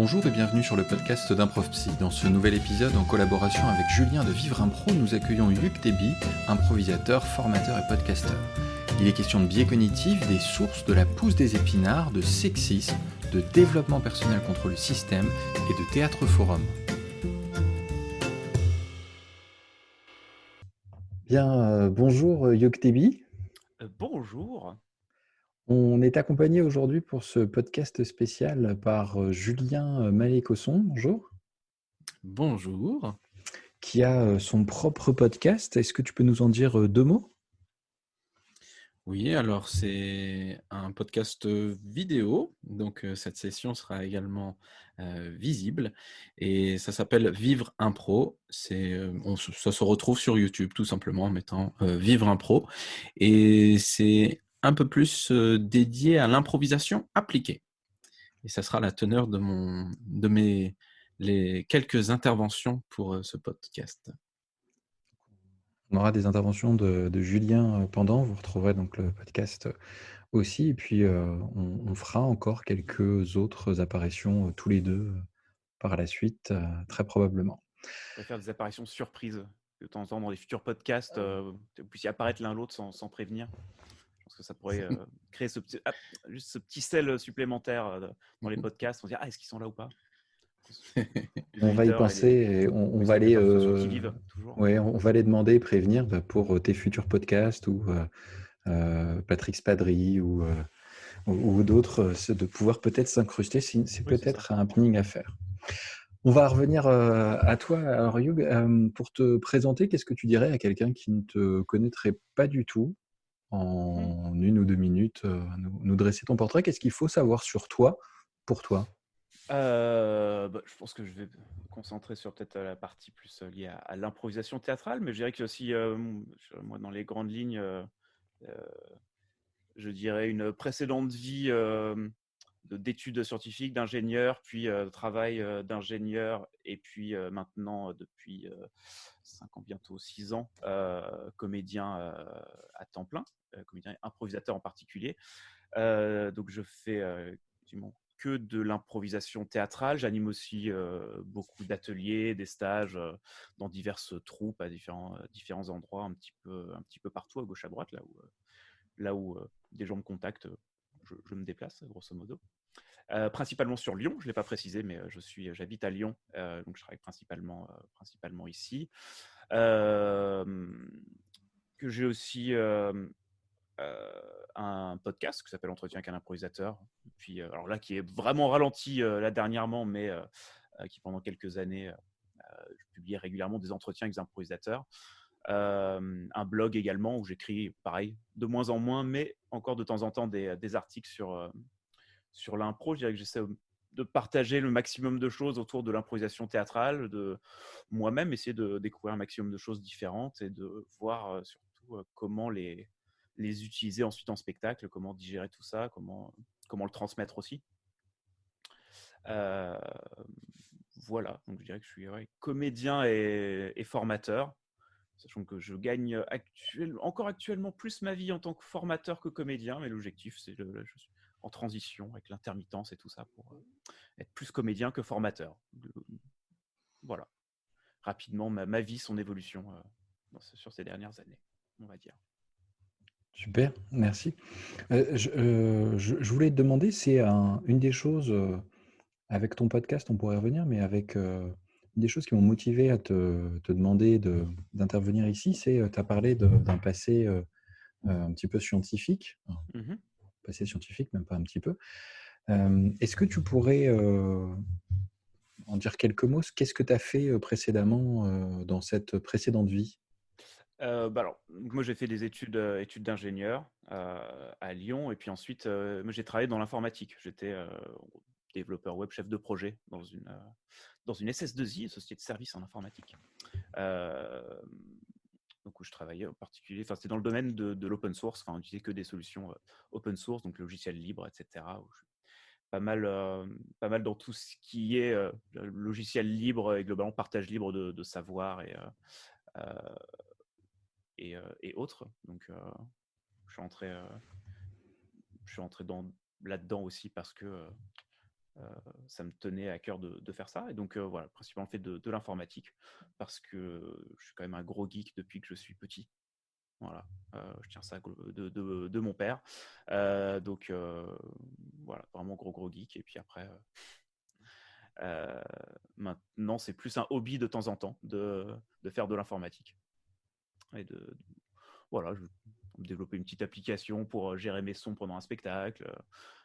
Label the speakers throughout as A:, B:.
A: Bonjour et bienvenue sur le podcast d'Improv Psy. Dans ce nouvel épisode, en collaboration avec Julien de Vivre Impro, nous accueillons Luc Déby, improvisateur, formateur et podcasteur. Il est question de biais cognitifs, des sources de la pousse des épinards, de sexisme, de développement personnel contre le système et de théâtre forum. Bien, euh, bonjour Yuk Déby.
B: Euh, bonjour.
A: On est accompagné aujourd'hui pour ce podcast spécial par euh, Julien euh, Malécosson. Bonjour.
C: Bonjour.
A: Qui a euh, son propre podcast. Est-ce que tu peux nous en dire deux mots?
C: Oui, alors c'est un podcast vidéo. Donc cette session sera également visible. Et ça s'appelle Vivre Impro. C'est, ça se retrouve sur YouTube tout simplement en mettant Vivre Impro. Et c'est un peu plus dédié à l'improvisation appliquée. Et ça sera la teneur de, mon, de mes les quelques interventions pour ce podcast.
A: On aura des interventions de, Julien pendant, vous retrouverez donc le podcast aussi, et puis on, fera encore quelques autres apparitions tous les deux par la suite, très probablement.
B: On va faire des apparitions surprises de temps en temps dans les futurs podcasts, vous puissiez apparaître l'un l'autre sans, sans prévenir pense que ça pourrait euh, créer ce petit, juste ce petit sel supplémentaire euh, dans les mmh podcasts. On se dire, ah, est-ce qu'ils sont là ou pas?
A: On va y penser et on, va aller, euh, ouais, on va les demander prévenir bah, pour tes futurs podcasts ou Patrick Spadry ou, ou, d'autres, de pouvoir peut-être s'incruster. C'est peut-être un pinning à faire. On va revenir à toi, alors Hugh, pour te présenter, qu'est-ce que tu dirais à quelqu'un qui ne te connaîtrait pas du tout? Mmh. en une ou deux minutes, euh, nous, dresser ton portrait. Qu'est-ce qu'il faut savoir sur toi, pour toi?
B: Euh, bah, je pense que je vais me concentrer sur peut-être la partie plus euh, liée à, l'improvisation théâtrale, mais je dirais que aussi, moi, dans les grandes lignes, je dirais une précédente vie d'études scientifiques, d'ingénieur, puis de travail d'ingénieur, et puis maintenant, depuis 5 ans, bientôt 6 ans, comédien à temps plein, comédien improvisateur en particulier. donc je fais que de l'improvisation théâtrale. J'anime aussi beaucoup d'ateliers, des stages dans diverses troupes à différents, différents endroits, un petit, peu, un petit peu partout, à gauche, à droite, là où, là où des gens me contactent je, me déplace, grosso modo. Euh, principalement sur Lyon, je ne l'ai pas précisé, mais euh, je suis, j'habite à Lyon, euh, donc je travaille principalement, principalement ici. que j'ai aussi un podcast qui s'appelle Entretien qu'un improvisateur. Puis, alors là, qui est vraiment ralenti là dernièrement, mais qui pendant quelques années, je publiais régulièrement des entretiens avec des improvisateurs. Euh, un blog également où j'écris, pareil, de moins en moins, mais encore de temps en temps des, articles sur, euh, sur l'impro. Je dirais que j'essaie de partager le maximum de choses autour de l'improvisation théâtrale, de moi-même essayer de découvrir un maximum de choses différentes et de voir euh, surtout comment les, les utiliser ensuite en spectacle, comment digérer tout ça, comment, comment le transmettre aussi. voilà, donc je dirais que je suis comédien et, formateur sachant que je gagne encore actuellement plus ma vie en tant que formateur que comédien, mais l'objectif, c'est je suis en transition avec l'intermittence et tout ça pour euh, être plus comédien que formateur. Voilà, rapidement ma, vie, son évolution euh, sur ces dernières années, on va dire.
A: Super, merci. Euh, je, voulais te demander, c'est une des choses, avec ton podcast, on pourrait revenir, mais avec des choses qui m'ont motivé à te, demander d'intervenir ici, c'est, tu as parlé d'un passé un petit peu scientifique, mmh passé scientifique, même pas un petit peu. Est-ce que tu pourrais en dire quelques mots Qu'est-ce que tu as fait précédemment dans cette précédente vie?
B: Bah alors, moi j'ai fait des études, études d'ingénieur à Lyon et puis ensuite j'ai travaillé dans l'informatique. J'étais développeur web, chef de projet dans une, dans une SS2I, Société de services en informatique. Euh, donc où je travaillais en particulier, enfin c'était dans le domaine de, l'open source, enfin on utilisait que des solutions euh, open source, donc logiciels libres, etc. pas mal, euh, pas mal dans tout ce qui est logiciel libre et globalement partage libre de, savoir et, et, et, autres. Donc je suis entré, je suis entré dans là-dedans aussi parce que ça me tenait à cœur de, faire ça. Et donc, voilà, principalement fait de, l'informatique, parce que je suis quand même un gros geek depuis que je suis petit. Voilà, je tiens ça de, mon père. donc, voilà, vraiment gros, gros geek. Et puis après, maintenant, c'est plus un hobby de temps en temps de, faire de l'informatique. Et de, voilà, je, développer une petite application pour gérer mes sons pendant un spectacle.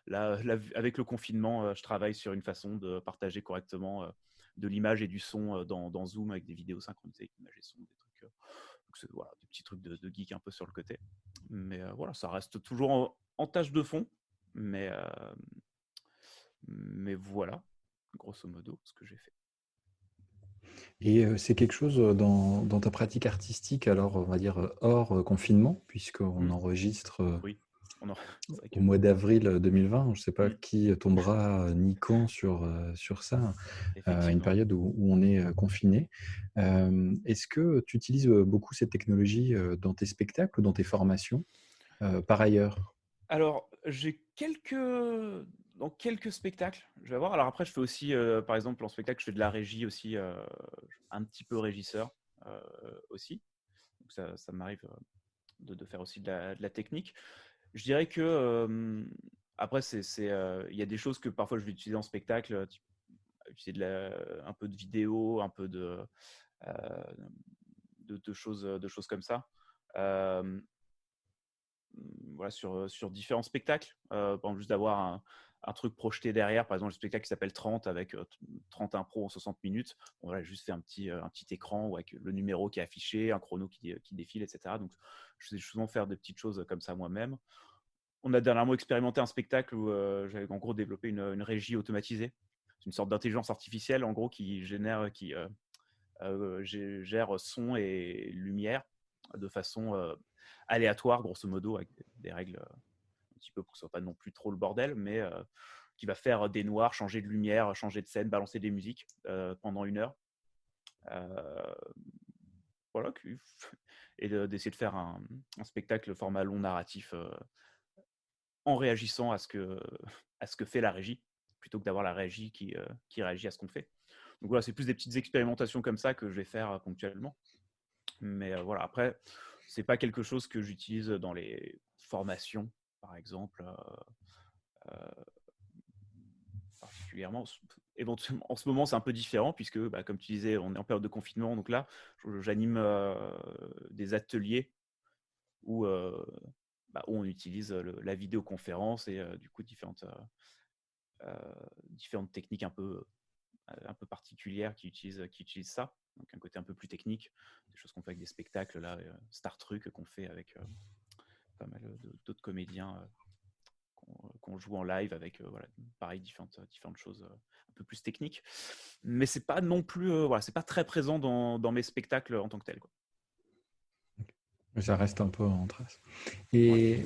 B: Là, avec le confinement, je travaille sur une façon de partager correctement de l'image et du son dans, Zoom avec des vidéos synchronisées, image et son, des trucs. voilà, des petits trucs de, geek un peu sur le côté. Mais voilà, ça reste toujours en, tâche de fond. Mais, mais voilà, grosso modo, ce que j'ai fait.
A: Et c'est quelque chose dans, ta pratique artistique, alors on va dire hors confinement, puisqu'on mmh. enregistre au mois d'avril 2020. Je ne sais pas mmh. qui tombera ni quand sur, sur ça, à une période où, on est confiné. Est-ce que tu utilises beaucoup cette technologie dans tes spectacles dans tes formations par ailleurs?
B: Alors, j'ai quelques dans quelques spectacles, je vais voir. Alors après, je fais aussi, euh, par exemple, en spectacle, je fais de la régie aussi, euh, un petit peu régisseur euh, aussi. Donc ça, ça m'arrive de, faire aussi de la, technique. Je dirais que après, il y a des choses que parfois je vais utiliser en spectacle, utiliser un peu de vidéo, un peu de, choses, de choses comme ça. voilà, sur, sur différents spectacles. par exemple, juste d'avoir un, un truc projeté derrière, par exemple le spectacle qui s'appelle 30 avec 30 impro en 60 minutes. On va juste faire un petit, un petit écran avec le numéro qui est affiché, un chrono qui, qui défile, etc. Donc je sais souvent faire des petites choses comme ça moi-même. On a dernièrement expérimenté un spectacle où j'avais en gros développé une, régie automatisée. C'est une sorte d'intelligence artificielle en gros qui génère, qui gère son et lumière de façon aléatoire, grosso modo, avec des règles petit peu pour que ce soit pas non plus trop le bordel, mais euh, qui va faire des noirs, changer de lumière, changer de scène, balancer des musiques euh, pendant une heure. Euh, voilà, et d'essayer de faire un, spectacle format long narratif en réagissant à ce, que, à ce que fait la régie, plutôt que d'avoir la régie qui, qui réagit à ce qu'on fait. Donc voilà, c'est plus des petites expérimentations comme ça que je vais faire ponctuellement. Mais voilà, après, c'est pas quelque chose que j'utilise dans les formations par exemple, euh, euh, particulièrement. Éventuellement, en ce moment, c'est un peu différent puisque, bah, comme tu disais, on est en période de confinement. Donc là, j'anime euh, des ateliers où, bah, où, on utilise la vidéoconférence et du coup différentes, différentes techniques un peu, un peu particulières qui utilisent, qui ça. Donc un côté un peu plus technique, des choses qu'on fait avec des spectacles, là, Star Truc qu'on fait avec pas mal d'autres comédiens qu'on joue en live avec voilà, pareil différentes, différentes choses un peu plus techniques. Mais c'est pas non plus voilà, c'est pas très présent dans, dans, mes spectacles en tant que tel. Quoi.
A: Ça reste un peu en trace. Et,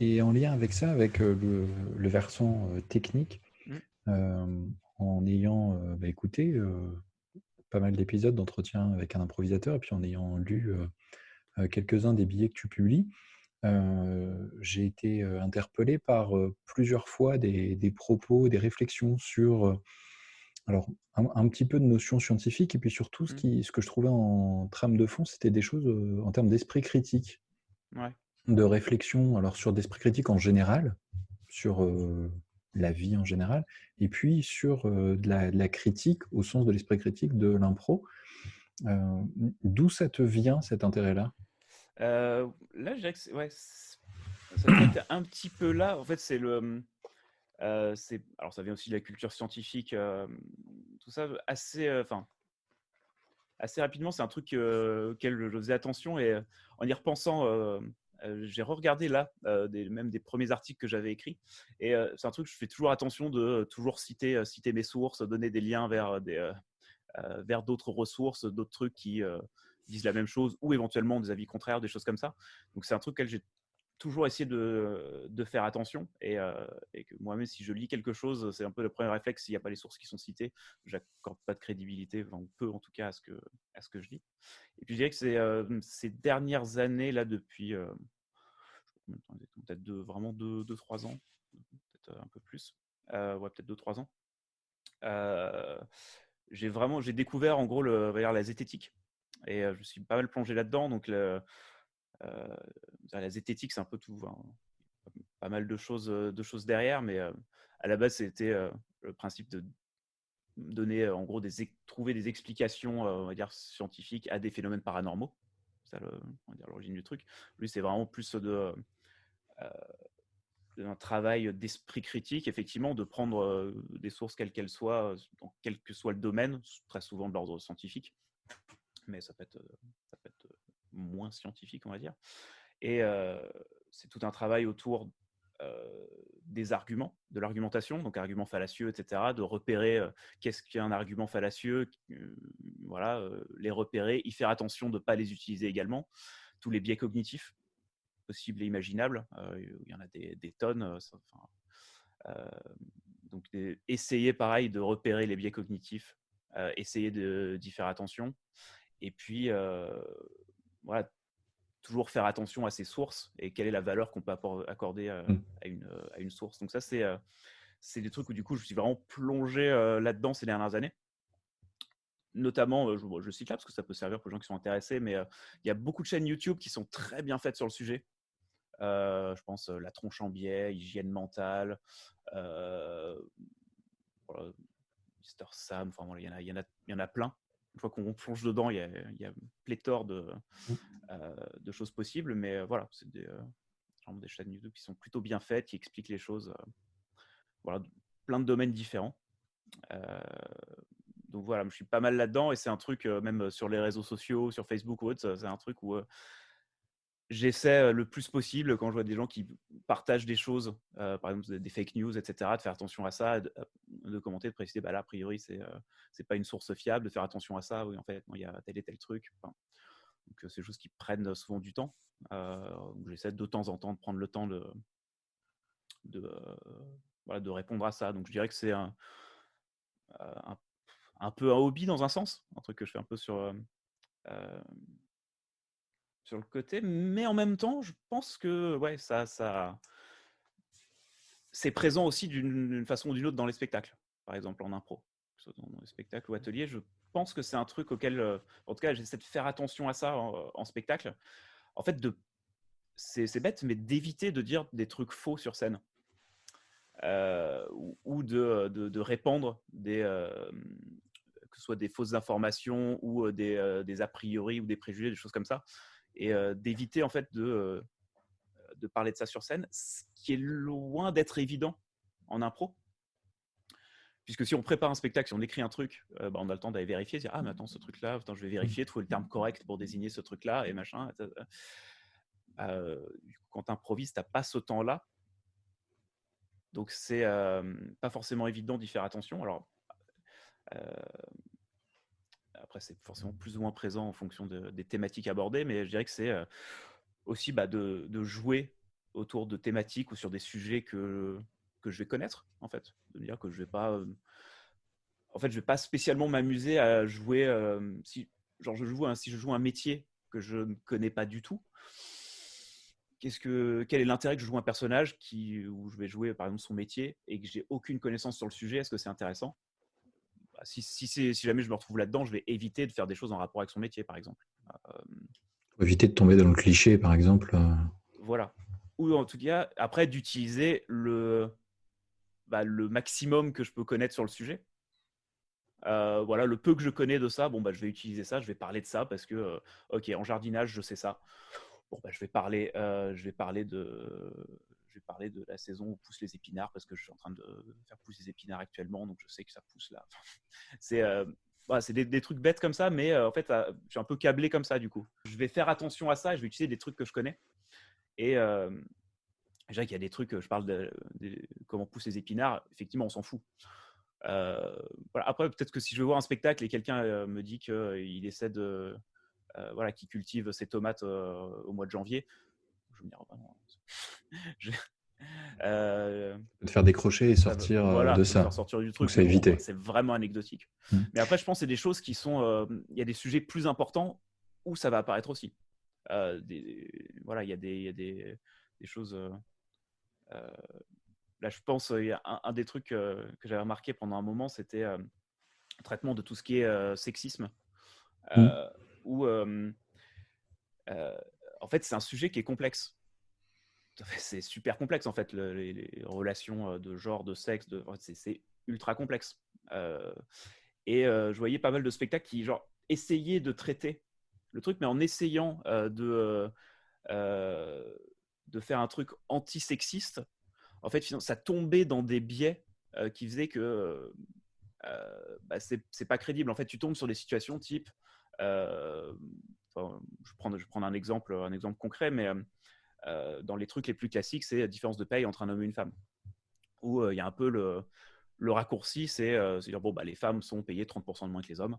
A: et en lien avec ça, avec le, le versant technique, mmh. en ayant bah, écouté pas mal d'épisodes d'entretien avec un improvisateur et puis en ayant lu quelques-uns des billets que tu publies, j'ai été interpellé par plusieurs fois des, propos, des réflexions sur alors, un, petit peu de notions scientifiques et puis surtout, ce, mmh. qui, ce que je trouvais en trame de fond, c'était des choses en termes d'esprit critique, de réflexion, alors sur d'esprit critique en général, sur la vie en général, et puis sur de la, critique au sens de l'esprit critique de l'impro. D'où ça te vient cet intérêt-là?
B: Euh, là, que ouais, ça un petit peu là. En fait, c'est le. Euh, alors ça vient aussi de la culture scientifique, euh, tout ça assez, enfin assez rapidement. C'est un truc auquel je faisais attention et en y repensant, j'ai re-regardé là même des premiers articles que j'avais écrits et c'est un truc que je fais toujours attention de toujours citer, citer mes sources, donner des liens vers des vers d'autres ressources, d'autres trucs qui disent la même chose ou éventuellement des avis contraires, des choses comme ça. Donc c'est un truc auquel j'ai toujours essayé de, faire attention et, euh, et que moi-même si je lis quelque chose, c'est un peu le premier réflexe s'il n'y a pas les sources qui sont citées, j'accorde pas de crédibilité, enfin, peu en tout cas à ce que, je lis. Et puis je dirais que euh, ces dernières années là depuis euh, peut-être vraiment 2-3 ans, peut-être un peu plus, ouais peut-être 2-3 ans. j'ai vraiment j'ai découvert en gros le, la zététique et je suis pas mal plongé là-dedans. Donc la zététique, c'est un peu tout, pas mal de choses, de choses derrière, mais à la base, c'était le principe de donner, en gros, des, trouver des explications, on va dire, scientifiques à des phénomènes paranormaux. C'est l'origine du truc. Lui, c'est vraiment plus de, un travail d'esprit critique, effectivement, de prendre des sources quelles qu'elles soient, dans quel que soit le domaine, très souvent de l'ordre scientifique, mais ça peut être, peut être moins scientifique, on va dire. Et c'est tout un travail autour des arguments, de l'argumentation, donc arguments fallacieux, etc., de repérer qu'est-ce qu'un argument fallacieux, voilà, les repérer, y faire attention de ne pas les utiliser également, tous les biais cognitifs possibles et imaginables, il y en a des, tonnes, donc essayer pareil de repérer les biais cognitifs, essayer d'y faire attention, et puis voilà, toujours faire attention à ses sources et quelle est la valeur qu'on peut accorder euh, mmh. à, une, euh, à, une, source. Donc ça, c'est euh, c'est des trucs où du coup, je suis vraiment plongé là-dedans ces dernières années. Notamment, je, cite là parce que ça peut servir pour les gens qui sont intéressés, mais il y a beaucoup de chaînes YouTube qui sont très bien faites sur le sujet. je pense la tronche en biais, hygiène mentale, Mr. Sam, enfin, il y, en a, il, y en a, il y en a plein une fois qu'on plonge dedans, il y a, il y a pléthore de, mmh. euh, de, choses possibles. Mais euh, voilà, c'est des, euh, des, chaînes YouTube qui sont plutôt bien faites, qui expliquent les choses. voilà, plein de domaines différents. donc voilà, je suis pas mal là-dedans et c'est un truc, même sur les réseaux sociaux, sur Facebook ou autre, c'est un truc où j'essaie le plus possible quand je vois des gens qui partagent des choses, par exemple des fake news, etc., de faire attention à ça, de, commenter, de préciser, bah là, a priori, c'est n'est pas une source fiable, de faire attention à ça, oui, en fait, il y a tel et tel truc. donc, c'est des choses qui prennent souvent du temps. j'essaie de temps en temps de prendre le temps de, de, voilà, de répondre à ça. Donc, je dirais que c'est un, un, un, peu un hobby dans un sens, un truc que je fais un peu sur sur le côté, mais en même temps, je pense que ouais, ça, ça, c'est présent aussi d'une façon ou d'une autre dans les spectacles, par exemple en impro, dans les spectacles ou mmh. ateliers. Je pense que c'est un truc auquel, euh, en tout cas, j'essaie de faire attention à ça en, spectacle. En fait, de, c'est bête, mais d'éviter de dire des trucs faux sur scène. Euh, ou, de, de, répandre des, euh, que ce soit des fausses informations ou des, des, a priori ou des préjugés, des choses comme ça et d'éviter en fait de, de parler de ça sur scène, ce qui est loin d'être évident en impro. Puisque si on prépare un spectacle, si on écrit un truc, bah, on a le temps d'aller vérifier, dire ah mais attends ce truc-là, je vais vérifier, trouver le terme correct pour désigner ce truc-là et machin. Euh, quand tu improvises, tu pas ce temps-là. Donc c'est pas forcément évident d'y faire attention. Alors après, c'est forcément plus ou moins présent en fonction des thématiques abordées, mais je dirais que c'est euh, aussi bah, de, jouer autour de thématiques ou sur des sujets que, que je vais connaître, en fait. De dire que je vais pas. Euh, en fait, je vais pas spécialement m'amuser à jouer. Euh, si, genre, je joue un, si je joue un métier que je ne connais pas du tout, qu'est-ce que, quel est l'intérêt que je joue un personnage qui, où je vais jouer par exemple son métier et que j'ai aucune connaissance sur le sujet? Est-ce que c'est intéressant? Bah, si, si, jamais je me retrouve là-dedans, je vais éviter de faire des choses en rapport avec son métier, par exemple.
A: Euh, éviter de tomber dans le cliché, par exemple. Euh.
B: Voilà. Ou en tout cas, après, d'utiliser le, bah, le maximum que je peux connaître sur le sujet. Euh, voilà, le peu que je connais de ça, bon, bah, je vais utiliser ça, je vais parler de ça parce que, ok, en jardinage, je sais ça. Bon, bah, je vais parler, je vais parler de, vais parler de la saison où poussent les épinards parce que je suis en train de faire pousser les épinards actuellement, donc je sais que ça pousse là. c'est euh, c'est des, trucs bêtes comme ça, mais euh, en fait, euh, je suis un peu câblé comme ça du coup. Je vais faire attention à ça, je vais utiliser des trucs que je connais. Et euh, déjà qu'il y a des trucs, je parle de, comment poussent les épinards, effectivement, on s'en fout. Après, peut-être que si je veux voir un spectacle et quelqu'un me dit qu'il essaie de. voilà, qui cultive ses tomates au mois de janvier, je me dis, oh, bah
A: je... Euh, faire décrocher et sortir euh, de ça.
B: Sortir du truc. C'est C'est vraiment anecdotique. Hmm. Mais après, je pense que c'est des choses qui sont. Euh, il y a des sujets plus importants où ça va apparaître aussi. des, voilà, il y a des, y a des, des choses. là, je pense, il y a un, des trucs que j'avais remarqué pendant un moment, c'était le traitement de tout ce qui est sexisme. Mmh. Où, en fait, c'est un sujet qui est complexe. C'est super complexe, en fait, les, relations de genre, de sexe, c'est ultra complexe. et je voyais pas mal de spectacles qui, genre, essayaient de traiter le truc, mais en essayant de, de faire un truc anti-sexiste, en fait, ça tombait dans des biais qui faisaient que bah, c'est pas crédible. En fait, tu tombes sur des situations type. je, prends, je prends un exemple, un exemple concret, mais dans les trucs les plus classiques, c'est la différence de paye entre un homme et une femme. Où il y a un peu le, raccourci, c'est dire bon, bah, les femmes sont payées 30% de moins que les hommes.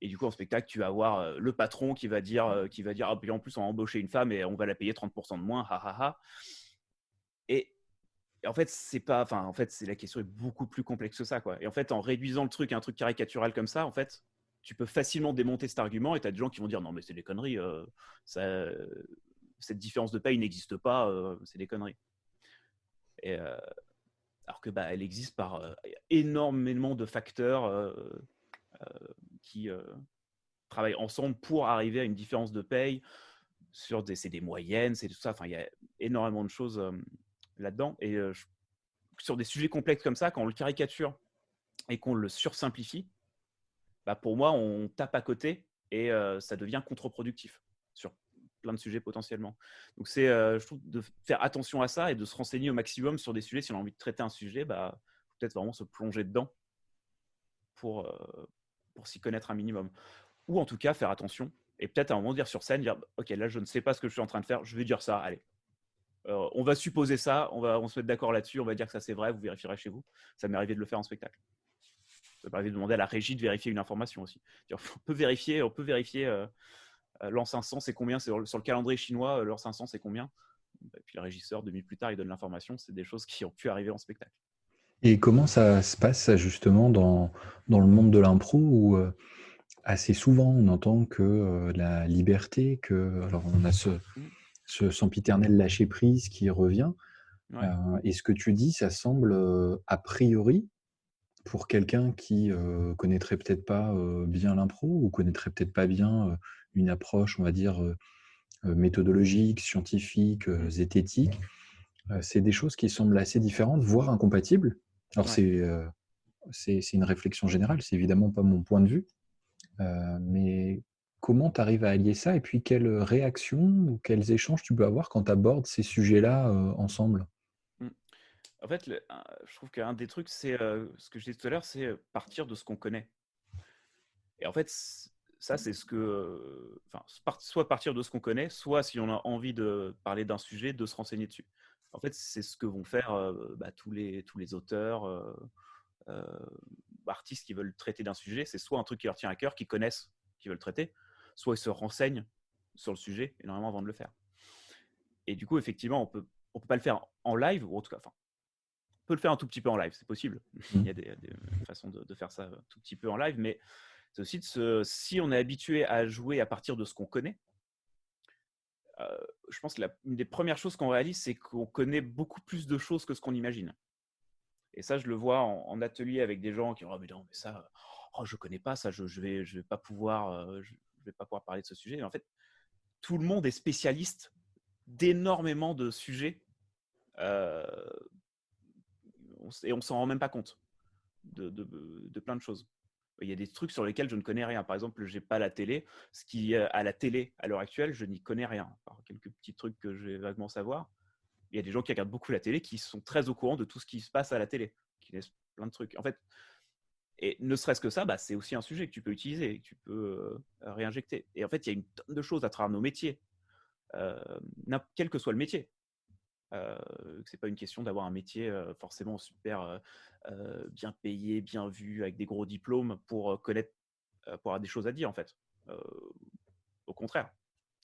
B: Et du coup, en spectacle, tu vas avoir le patron qui va dire, qui va dire ah, puis en plus, on va embaucher une femme et on va la payer 30% de moins, ha, ha, ha. Et, en fait, c'est pas, enfin, en fait, c'est la question est beaucoup plus complexe que ça, quoi. Et en fait, en réduisant le truc à un truc caricatural comme ça, en fait, tu peux facilement démonter cet argument et tu as des gens qui vont dire non, mais c'est des conneries, ça, cette différence de paye n'existe pas, c'est des conneries. Et, alors que bah, elle existe par énormément de facteurs qui travaillent ensemble pour arriver à une différence de paye. Sur des, c'est des moyennes, c'est tout ça. Il y a énormément de choses là-dedans. Et sur des sujets complexes comme ça, quand on le caricature et qu'on le sursimplifie, bah pour moi, on tape à côté et ça devient contre-productif plein de sujets potentiellement. Donc, c'est, je trouve, de faire attention à ça et de se renseigner au maximum sur des sujets. Si on a envie de traiter un sujet, bah, peut-être vraiment se plonger dedans pour, pour s'y connaître un minimum. Ou en tout cas, faire attention et peut-être à un moment dire sur scène, dire Ok, là, je ne sais pas ce que je suis en train de faire, je vais dire ça, allez. Euh, on va supposer ça, on va on se mettre d'accord là-dessus, on va dire que ça c'est vrai, vous vérifierez chez vous. Ça m'est arrivé de le faire en spectacle. Ça m'est arrivé de demander à la régie de vérifier une information aussi. On peut vérifier, on peut vérifier euh, euh, l'an 500, c'est combien Sur le, sur le calendrier chinois, l'an 500, c'est combien? Et puis le régisseur, deux minutes plus tard, il donne l'information. C'est des choses qui ont pu arriver en spectacle.
A: Et comment ça se passe justement dans, dans le monde de l'impro où euh, assez souvent on entend que euh, la liberté, que alors on a ce, ce sempiternel lâcher prise qui revient. Euh, et ce que tu dis, ça semble a priori pour quelqu'un qui connaîtrait peut-être pas bien l'impro ou connaîtrait peut-être pas bien une approche, on va dire méthodologique, scientifique, mmh. zététique. C'est des choses qui semblent assez différentes, voire incompatibles. Alors, euh, c'est une réflexion générale, c'est évidemment pas mon point de vue. Euh, mais comment tu arrives à allier ça Et puis, quelles réactions ou quels échanges tu peux avoir quand tu abordes ces sujets-là euh, ensemble?
B: Mmh. En fait, je trouve qu'un des trucs, c'est ce que je disais tout à l'heure, c'est partir de ce qu'on connaît. Et en fait, ça, c'est ce que. Enfin, soit partir de ce qu'on connaît, soit si on a envie de parler d'un sujet, de se renseigner dessus. En fait, c'est ce que vont faire bah, tous, les, tous les auteurs, artistes qui veulent traiter d'un sujet. C'est soit un truc qui leur tient à cœur, qui connaissent, qui veulent traiter, soit ils se renseignent sur le sujet énormément avant de le faire. Et du coup, effectivement, on peut, on peut pas le faire en live, ou en tout cas, enfin, on peut le faire un tout petit peu en live, c'est possible. Il y a des, façons de, faire ça un tout petit peu en live, mais c'est aussi de se, si on est habitué à jouer à partir de ce qu'on connaît, euh, je pense que une des premières choses qu'on réalise, c'est qu'on connaît beaucoup plus de choses que ce qu'on imagine. Et ça, je le vois en, atelier avec des gens qui ont oh, mais non, mais ça, oh, je connais pas ça, je, je vais, pas pouvoir, euh, je, vais pas pouvoir parler de ce sujet. Et en fait, tout le monde est spécialiste d'énormément de sujets euh, et on s'en rend même pas compte de, plein de choses il y a des trucs sur lesquels je ne connais rien. Par exemple, je n'ai pas la télé. Ce qui à la télé à l'heure actuelle, je n'y connais rien. Par quelques petits trucs que je vais vaguement savoir. Il y a des gens qui regardent beaucoup la télé qui sont très au courant de tout ce qui se passe à la télé, qui laissent plein de trucs. En fait, et ne serait-ce que ça, bah, c'est aussi un sujet que tu peux utiliser, que tu peux euh, réinjecter. Et en fait, il y a une tonne de choses à travers nos métiers, euh, quel que soit le métier. Euh, c'est pas une question d'avoir un métier euh, forcément super euh, bien payé, bien vu, avec des gros diplômes pour connaître, pour avoir des choses à dire en fait. au contraire,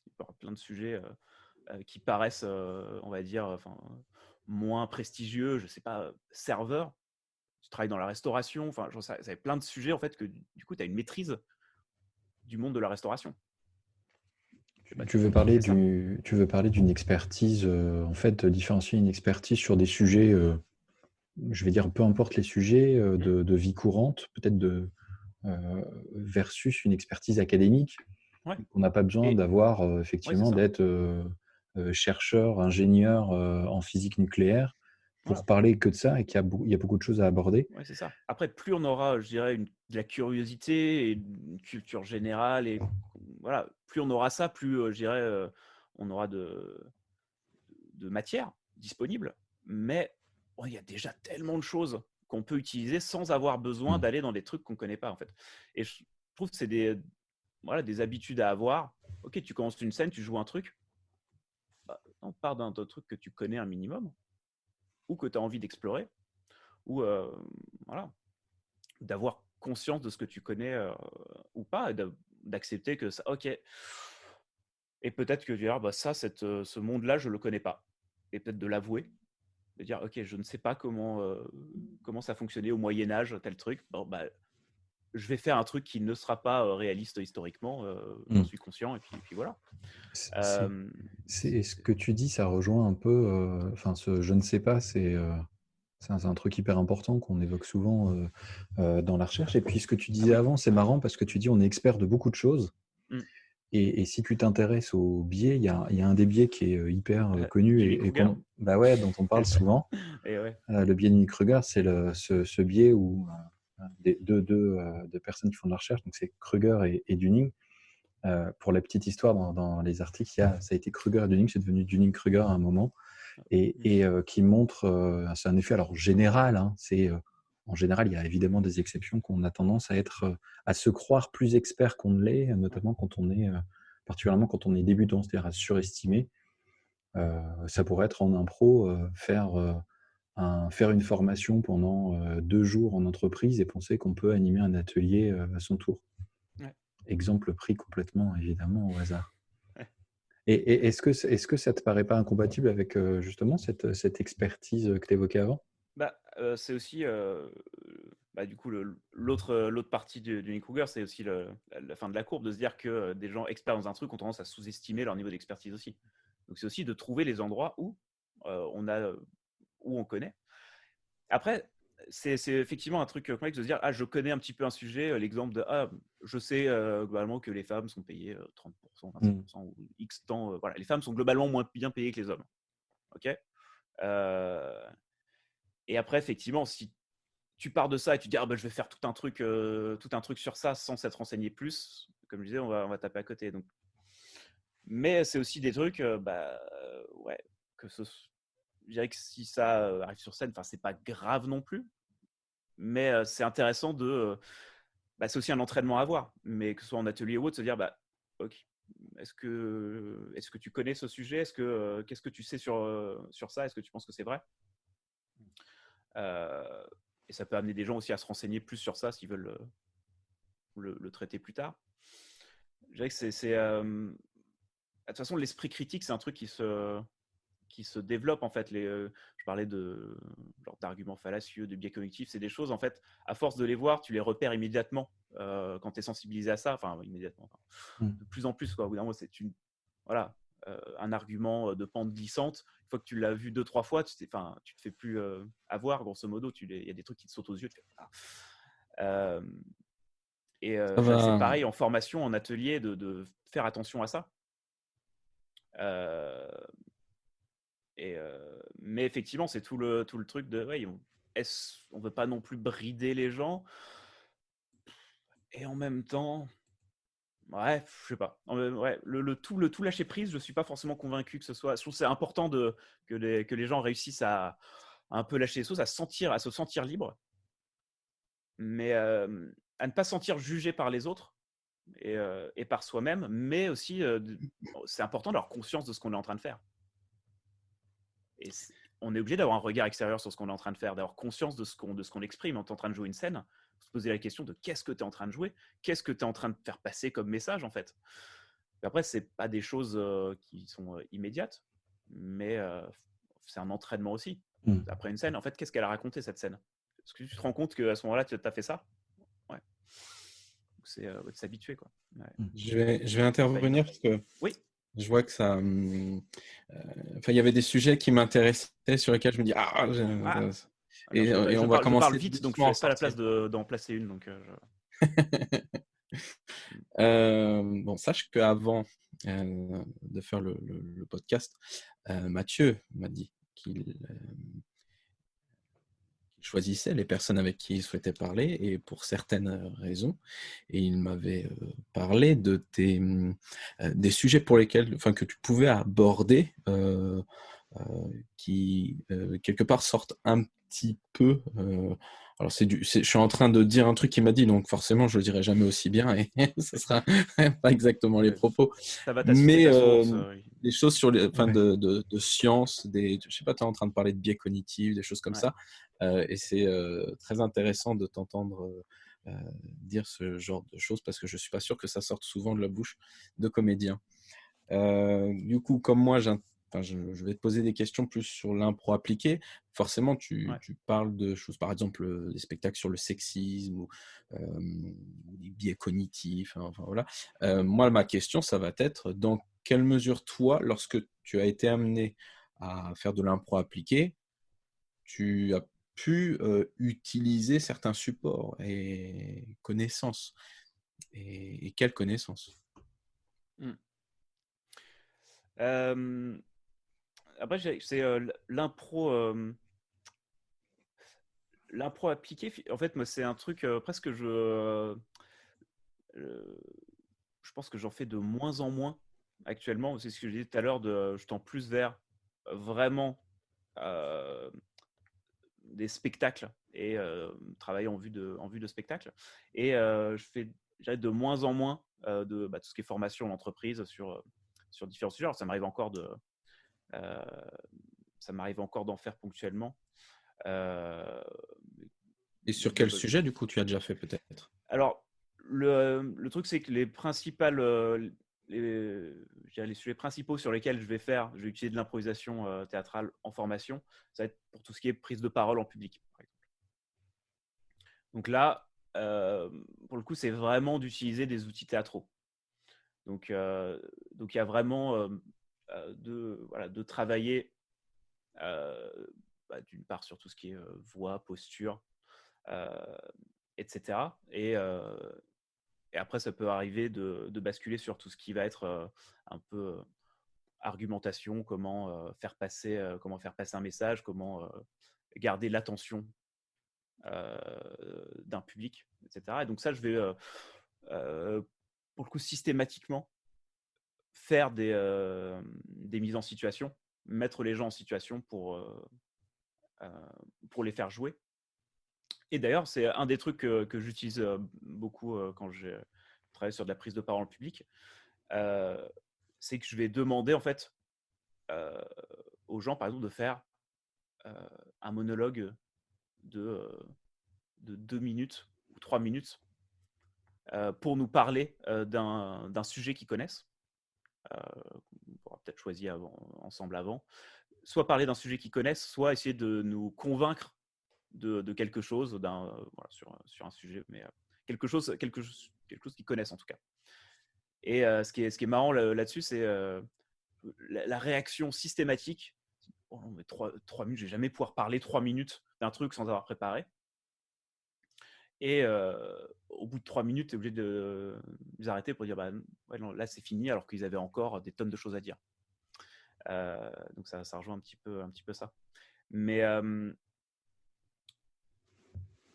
B: il y a plein de sujets qui paraissent, on va dire, enfin, moins prestigieux. Je sais pas, serveur. Tu travailles dans la restauration. Enfin, ça, ça plein de sujets en fait que du coup, tu as une maîtrise du monde de la restauration
A: tu veux parler du, tu veux parler d'une expertise, en fait, différencier une expertise sur des sujets, je vais dire, peu importe les sujets mmh. de, vie courante, peut-être de versus une expertise académique. On n'a pas besoin d'avoir effectivement d'être chercheur, ingénieur en physique nucléaire pour parler que de ça et qu'il y, a beaucoup de choses à aborder.
B: c'est ça. Après, plus on aura, je dirais, une, de la curiosité et une culture générale, et voilà, plus on aura ça, plus, je dirais, on aura de, de matière disponible. Mais oh, il y a déjà tellement de choses qu'on peut utiliser sans avoir besoin mmh. d'aller dans des trucs qu'on ne connaît pas, en fait. Et je trouve que c'est des, voilà, des habitudes à avoir. Ok, tu commences une scène, tu joues un truc. Bah, on part d'un truc que tu connais un minimum ou que tu as envie d'explorer, ou euh, voilà, d'avoir conscience de ce que tu connais euh, ou pas, et d'accepter que ça, ok, et peut-être que dire, bah, ça, cette, euh, ce monde-là, je ne le connais pas, et peut-être de l'avouer, de dire, ok, je ne sais pas comment, comment ça fonctionnait au Moyen Âge, tel truc, bon, bah, je vais faire un truc qui ne sera pas réaliste historiquement, j'en mmh. suis conscient, et puis, puis voilà.
A: C'est ce que tu dis, ça rejoint un peu, enfin, ce je ne sais pas, c'est c'est un, truc hyper important qu'on évoque souvent dans la recherche. Et puis ce que tu disais avant, c'est marrant parce que tu dis on est expert de beaucoup de choses. Mmh. Et, si tu t'intéresses aux biais, il y a, y a, un des biais qui est hyper connu et, bah ouais, dont on parle souvent. le biais de Kruger, c'est ce, ce, biais où des, deux, deux, personnes qui font de la recherche, donc c'est Kruger et, et Dunning. Euh, pour la petite histoire, dans, les articles, il y a, ça a été Kruger et Dunning, c'est devenu Dunning-Kruger à un moment, et, et euh, qui montre, euh, c'est un effet alors général, hein, c'est en général, il y a évidemment des exceptions qu'on a tendance à être, à se croire plus expert qu'on ne l'est, notamment quand on est, particulièrement quand on est débutant, c'est-à-dire à surestimer. ça pourrait être en impro, faire faire une formation pendant euh, deux jours en entreprise et penser qu'on peut animer un atelier euh, à son tour. Exemple pris complètement, évidemment, au hasard. Et, est-ce que, est que ça ne te paraît pas incompatible avec euh, justement cette, cette expertise que tu évoquais avant?
B: Bah, C'est aussi, bah, du coup, l'autre partie du, du Kruger, c'est aussi la, fin de la courbe, de se dire que des gens experts dans un truc ont tendance à sous-estimer leur niveau d'expertise aussi. Donc c'est aussi de trouver les endroits où on a on connaît. Après, c'est effectivement un truc complexe de se dire ah je connais un petit peu un sujet euh, l'exemple de ah je sais euh, globalement que les femmes sont payées 30% euh, 25% ou x temps voilà les femmes sont globalement moins bien payées que les hommes ok? Et après effectivement si tu pars de ça et tu dis ah bah, je vais faire tout un truc tout un truc sur ça sans s'être renseigné plus comme je disais on va va taper à côté donc mais c'est aussi des trucs bah ouais que ce je dirais que si ça arrive sur scène, enfin, c'est pas grave non plus. Mais c'est intéressant de. Bah, c'est aussi un entraînement à avoir, mais que ce soit en atelier ou autre, se dire bah, ok, est-ce que, tu connais ce sujet? Est-ce que qu'est-ce que tu sais sur, ça? Est-ce que tu penses que c'est vrai? Et ça peut amener des gens aussi à se renseigner plus sur ça s'ils veulent le, le, traiter plus tard. Je dirais que c'est. de toute façon, l'esprit critique, c'est un truc qui se, qui se développent en fait. Les, euh, je parlais de d'arguments fallacieux, de biais cognitifs, c'est des choses en fait. À force de les voir, tu les repères immédiatement euh, quand tu es sensibiliser à ça. Enfin, immédiatement. Mmh. De plus en plus, quoi. Au c'est une voilà euh, un argument de pente glissante. Une fois que tu l'as vu deux trois fois, tu enfin, tu te fais plus avoir. Grosso modo, il y a des trucs qui te sautent aux yeux. Ah. et c'est pareil en formation, en atelier, de, de faire attention à ça. Euh, euh, mais effectivement, c'est tout le, tout le truc de. Ouais, on, on veut pas non plus brider les gens? Et en même temps. Ouais, je sais pas. Le, tout, le tout lâcher prise, je suis pas forcément convaincu que ce soit. Je trouve c'est important de, que, les, que les gens réussissent à, un peu lâcher les choses, à, sentir, à se sentir libre, mais euh, à ne pas sentir jugé par les autres et, euh, et par soi-même, mais aussi c'est important d'avoir conscience de ce qu'on est en train de faire. Et on est obligé d'avoir un regard extérieur sur ce qu'on est en train de faire, d'avoir conscience de ce qu'on qu'on exprime. On est en train de jouer une scène, se poser la question de qu'est-ce que tu es en train de jouer, qu'est-ce que tu es en train de faire passer comme message en fait? Et après, c'est pas des choses euh, qui sont euh, immédiates, mais euh, c'est un entraînement aussi. Mmh. Après une scène, en fait, qu'est-ce qu'elle a raconté cette scène? Est-ce que tu te rends compte qu'à ce moment-là, tu as fait ça? Ouais. C'est de s'habituer quoi.
C: Mmh. Je, vais, je vais intervenir parce que
B: oui.
C: Je vois que ça. Hum, enfin, il y avait des sujets qui m'intéressaient sur lesquels je me dis ah. ah.
B: Et, on va commencer. Je parle vite, donc je n'ai pas la place d'en placer une, donc.
C: bon, sache qu'avant de faire le, podcast, Mathieu m'a dit qu'il choisissait les personnes avec qui il souhaitait parler et pour certaines raisons. Et il m'avait parlé de tes, mmh, des sujets pour lesquels, enfin, que tu pouvais aborder, qui quelque part sortent un petit peu alors, c'est du, je suis en train de dire un truc qu'il m'a dit, donc forcément, je le dirai jamais aussi bien et ce sera pas exactement les propos. Ça va Mais euh, des choses sur les, enfin, de, de, de, science, des, je sais pas, tu es en train de parler de biais cognitifs, des choses comme ça. Euh, et c'est euh, très intéressant de t'entendre euh, dire ce genre de choses parce que je suis pas sûr que ça sorte souvent de la bouche de comédiens. du coup, comme moi, je, vais te poser des questions plus sur l'impro appliqué. Forcément, tu, parles de choses, par exemple, euh, des spectacles sur le sexisme ou des biais cognitifs. Hein, enfin, voilà. Euh, moi, ma question, ça va être dans quelle mesure, toi, lorsque tu as été amené à faire de l'impro appliqué, tu as pu euh, utiliser certains supports et connaissances? Et, quelles connaissances? Mmh
B: après, c'est euh, l'impro. l'impro appliqué, en fait, c'est un truc euh, presque je. je pense que j'en fais de moins en moins actuellement. C'est ce que je disais tout à l'heure, je tends plus vers vraiment des spectacles et travailler en vue de, en vue de spectacles. Et je fais de moins en moins de bah, tout ce qui est formation en entreprise sur, sur différents sujets. Alors, ça m'arrive encore de, euh, ça m'arrive encore d'en faire ponctuellement.
C: Euh, Et sur quel sujet, du coup, tu as déjà fait peut-être?
B: Alors, le, le, truc, c'est que les principales, euh, les, les, sujets principaux sur lesquels je vais faire, je vais utiliser de l'improvisation théâtrale en formation, ça va être pour tout ce qui est prise de parole en public, par exemple. Donc là, pour le coup, c'est vraiment d'utiliser des outils théâtraux. Donc, donc il y a vraiment euh, de, voilà, de travailler euh, bah, d'une part sur tout ce qui est euh, voix, posture, etc. Et, après, ça peut arriver de, basculer sur tout ce qui va être un peu argumentation, comment faire passer, comment faire passer un message, comment garder l'attention d'un public, etc. Et donc ça, je vais pour le coup systématiquement faire des, euh, des mises en situation, mettre les gens en situation pour, euh, euh, pour les faire jouer. Et d'ailleurs, c'est un des trucs que, que j'utilise beaucoup quand je travaille sur de la prise de parole publique. c'est que je vais demander en fait aux gens, par exemple, de faire un monologue de, de deux minutes ou trois minutes pour nous parler d'un sujet qu'ils connaissent. Euh, on pourra peut-être choisir ensemble avant, soit parler d'un sujet qu'ils connaissent, soit essayer de nous convaincre de, quelque chose, euh, sur, un sujet, mais euh, quelque chose, qu'ils connaissent en tout cas. Et ce, qui est, marrant là-dessus, c'est la, réaction systématique. Oh non, trois minutes, je vais jamais pouvoir parler trois minutes d'un truc sans avoir préparé. Et au bout de trois minutes, tu es obligé de les arrêter pour dire bah, là c'est fini, alors qu'ils avaient encore des tonnes de choses à dire. donc ça, ça rejoint un petit peu, un petit peu ça. Mais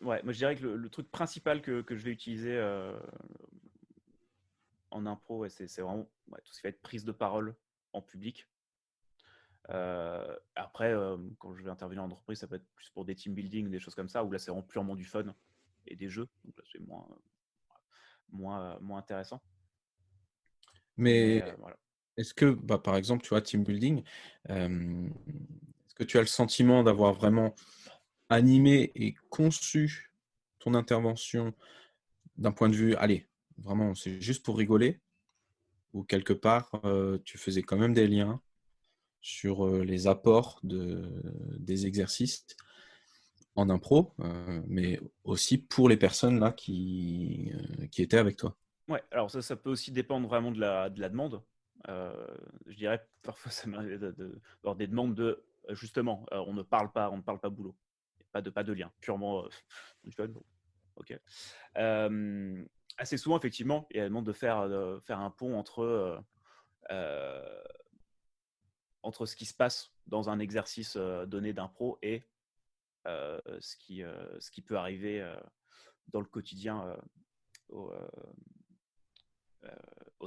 B: ouais, moi je dirais que le, truc principal que, que, je vais utiliser en impro, c'est vraiment tout ce qui va être prise de parole en public. après, quand je vais intervenir en entreprise, ça peut être plus pour des team building, des choses comme ça, où là c'est vraiment purement du fun et des jeux. Donc c'est moins, moins, moins intéressant.
C: Mais, euh, est-ce que, bah, par exemple, tu vois, team building, est-ce que tu as le sentiment d'avoir vraiment animé et conçu ton intervention d'un point de vue, allez, vraiment, c'est juste pour rigoler, ou quelque part, tu faisais quand même des liens sur les apports de, des exercices? En impro, euh, mais aussi pour les personnes là qui, euh, qui étaient avec toi.
B: Ouais, alors ça, ça peut aussi dépendre vraiment de la, de la demande. je dirais parfois ça m'arrive d'avoir des demandes de justement, on ne parle pas, on ne parle pas boulot, pas de pas de lien, purement ok. assez souvent effectivement, il y a demande de faire faire un pont entre entre ce qui se passe dans un exercice donné d'impro et ce, qui, ce qui peut arriver dans le quotidien au,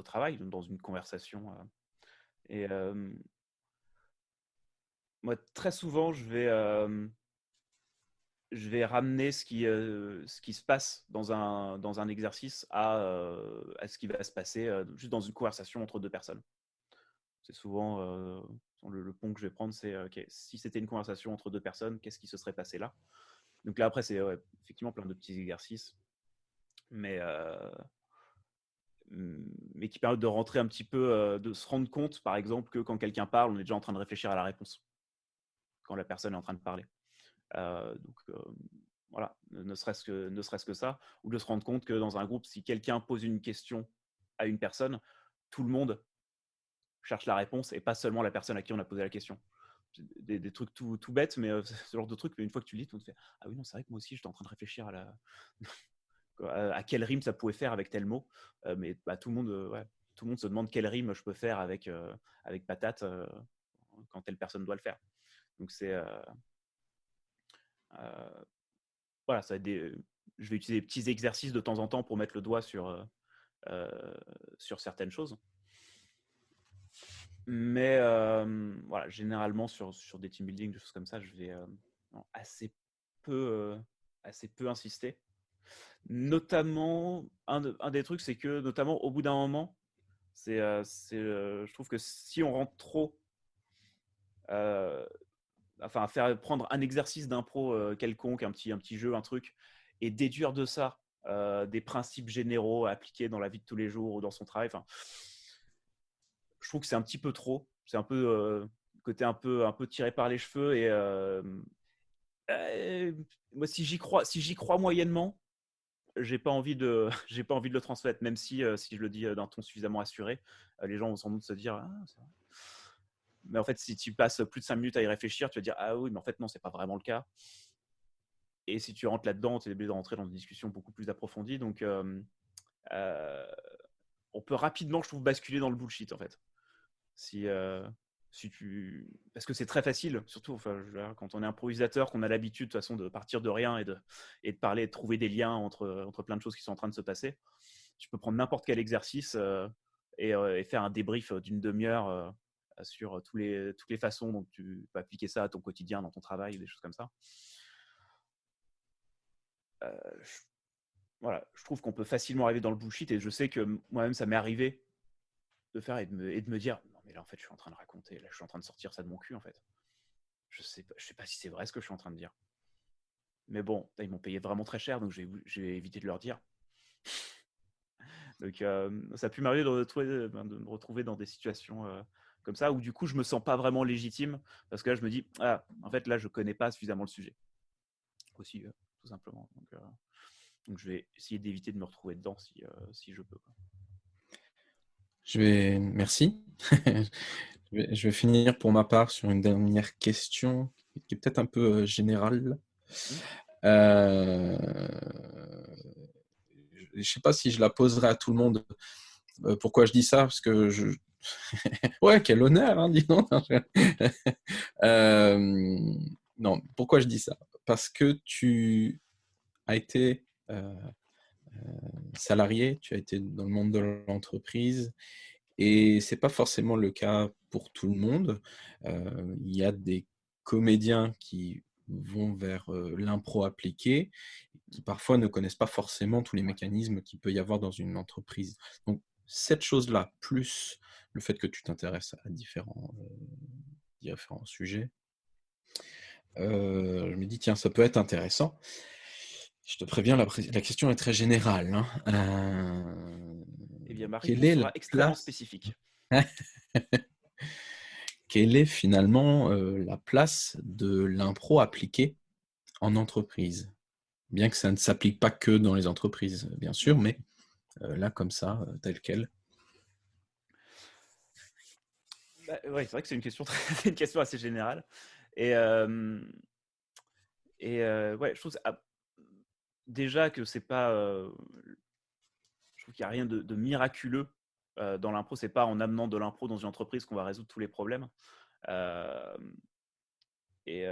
B: travail, dans une conversation. Et moi, très souvent, je vais, ramener ce qui, se passe dans un, dans un exercice à, à ce qui va se passer juste dans une conversation entre deux personnes. C'est souvent le, pont que je vais prendre, c'est si c'était une conversation entre deux personnes, qu'est-ce qui se serait passé là? Donc là, après, c'est effectivement plein de petits exercices, mais, mais qui permettent de rentrer un petit peu, de se rendre compte, par exemple, que quand quelqu'un parle, on est déjà en train de réfléchir à la réponse, quand la personne est en train de parler. donc voilà, ne serait-ce que, ne serait-ce que ça, ou de se rendre compte que dans un groupe, si quelqu'un pose une question à une personne, tout le monde cherche la réponse et pas seulement la personne à qui on a posé la question. Des, trucs tout, bêtes, mais euh, ce genre de trucs, mais une fois que tu lis, tu te fais Ah oui, non, c'est vrai que moi aussi, j'étais en train de réfléchir à, la... à quelle rime ça pouvait faire avec tel mot. Euh, mais bah, tout, le monde, euh, tout le monde se demande quelle rime je peux faire avec, avec patate quand telle personne doit le faire. Donc, c'est. voilà, ça des, je vais utiliser des petits exercices de temps en temps pour mettre le doigt sur, sur certaines choses. Mais voilà, généralement sur, sur, des team building, des choses comme ça, je vais assez, peu, assez peu insister. Notamment, un, des trucs, c'est que notamment au bout d'un moment, c'est, je trouve que si on rentre trop, enfin, faire prendre un exercice d'impro quelconque, un petit, un petit jeu, un truc, et déduire de ça des principes généraux appliqués dans la vie de tous les jours ou dans son travail, enfin, je trouve que c'est un petit peu trop. C'est un peu euh, côté un peu un peu tiré par les cheveux et euh, euh, moi si j'y crois si j'y crois moyennement, j'ai pas envie de j'ai pas envie de le transmettre même si si je le dis d'un ton suffisamment assuré, les gens vont sans doute se dire ah, mais en fait si tu passes plus de 5 minutes à y réfléchir, tu vas dire ah oui mais en fait non c'est pas vraiment le cas. Et si tu rentres là-dedans, tu es obligé de rentrer dans une discussion beaucoup plus approfondie. Donc, on peut rapidement, je trouve, basculer dans le bullshit en fait. Si, euh, si tu... Parce que c'est très facile, surtout quand on est improvisateur, qu'on a l'habitude de façon de partir de rien et de, et de parler, de trouver des liens entre, entre plein de choses qui sont en train de se passer. Tu peux prendre n'importe quel exercice euh, euh, et, faire un débrief d'une demi-heure sur tous les, toutes les façons dont tu peux appliquer ça à ton quotidien, dans ton travail, des choses comme ça. je, voilà, je trouve qu'on peut facilement arriver dans le bullshit et je sais que moi-même ça m'est arrivé de faire et de me, et de me dire mais là, en fait, je suis en train de raconter. Là, je suis en train de sortir ça de mon cul, en fait. Je sais pas, je sais pas si c'est vrai ce que je suis en train de dire. Mais bon, ils m'ont payé vraiment très cher, donc j'ai évité de leur dire. donc, euh, ça a pu m'arriver ben, de me retrouver dans des situations euh, comme ça, où du coup, je me sens pas vraiment légitime, parce que là, je me dis, ah, en fait, là, je connais pas suffisamment le sujet. Aussi, euh, tout simplement. Donc, je vais essayer d'éviter de me retrouver dedans si je peux.
C: Je vais, merci. je, vais, finir pour ma part sur une dernière question qui est peut-être un peu euh, générale. Euh, je ne sais pas si je la poserai à tout le monde. Euh, pourquoi je dis ça Parce que je. ouais, quel honneur, hein, dis donc. non, pourquoi je dis ça? Parce que tu as été salarié, tu as été dans le monde de l'entreprise et c'est pas forcément le cas pour tout le monde. Euh, il y a des comédiens qui vont vers euh, l'impro appliqué, qui parfois ne connaissent pas forcément tous les mécanismes qu'il peut y avoir dans une entreprise. Donc cette chose-là, plus le fait que tu t'intéresses à différents, euh, différents sujets, je me dis, tiens, ça peut être intéressant. Je te préviens, la, question est très générale. Hein.
B: Euh, eh bien, Marie, quelle est extrêmement spécifique.
C: quelle est finalement euh, la place de l'impro appliqué en entreprise? Bien que ça ne s'applique pas que dans les entreprises, bien sûr, mais euh, là, comme ça, tel quel.
B: bah, Oui, c'est vrai que c'est une question, une question assez générale. Et, et ouais, je trouve déjà que c'est pas. je trouve qu'il n'y a rien de, miraculeux dans l'impro. C'est pas en amenant de l'impro dans une entreprise qu'on va résoudre tous les problèmes. et,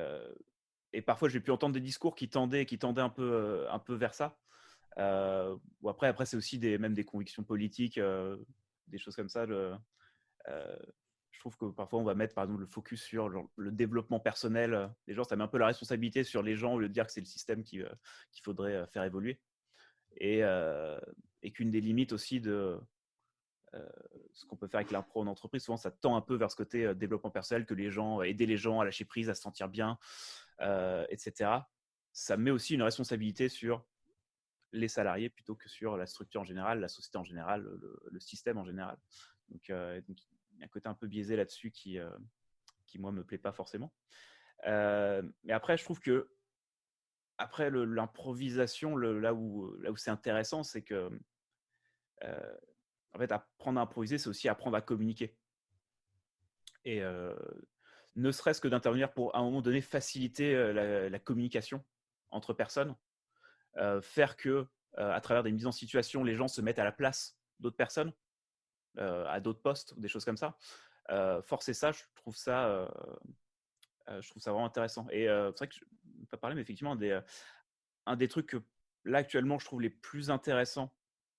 B: parfois, j'ai pu entendre des discours qui tendaient, qui tendaient un peu, vers ça. ou après, après c'est aussi des, même des convictions politiques, des choses comme ça. Trouve que parfois on va mettre par exemple le focus sur le développement personnel euh, des gens, ça met un peu la responsabilité sur les gens au lieu de dire que c'est le système euh, qu'il faudrait euh, faire évoluer. Et, qu'une des limites aussi de ce qu'on peut faire avec l'impro en entreprise, souvent ça tend un peu vers ce côté développement personnel, que les gens, aider les gens à lâcher prise, à se sentir bien, etc. Ça met aussi une responsabilité sur les salariés plutôt que sur la structure en général, la société en général, le, système en général. Donc, un côté un peu biaisé là-dessus qui, euh, qui, moi, me plaît pas forcément. Euh, mais après, je trouve que après l'improvisation, là où, là où c'est intéressant, c'est que euh, en fait, apprendre à improviser, c'est aussi apprendre à communiquer. Et ne serait-ce que d'intervenir pour, à un moment donné, faciliter la, communication entre personnes, faire que, à travers des mises en situation, les gens se mettent à la place d'autres personnes, à d'autres postes, des choses comme ça. Euh, forcer ça, je trouve ça, euh, je trouve ça vraiment intéressant. Et c'est vrai que je ne pas parler, mais effectivement, un des trucs que là actuellement je trouve les plus intéressants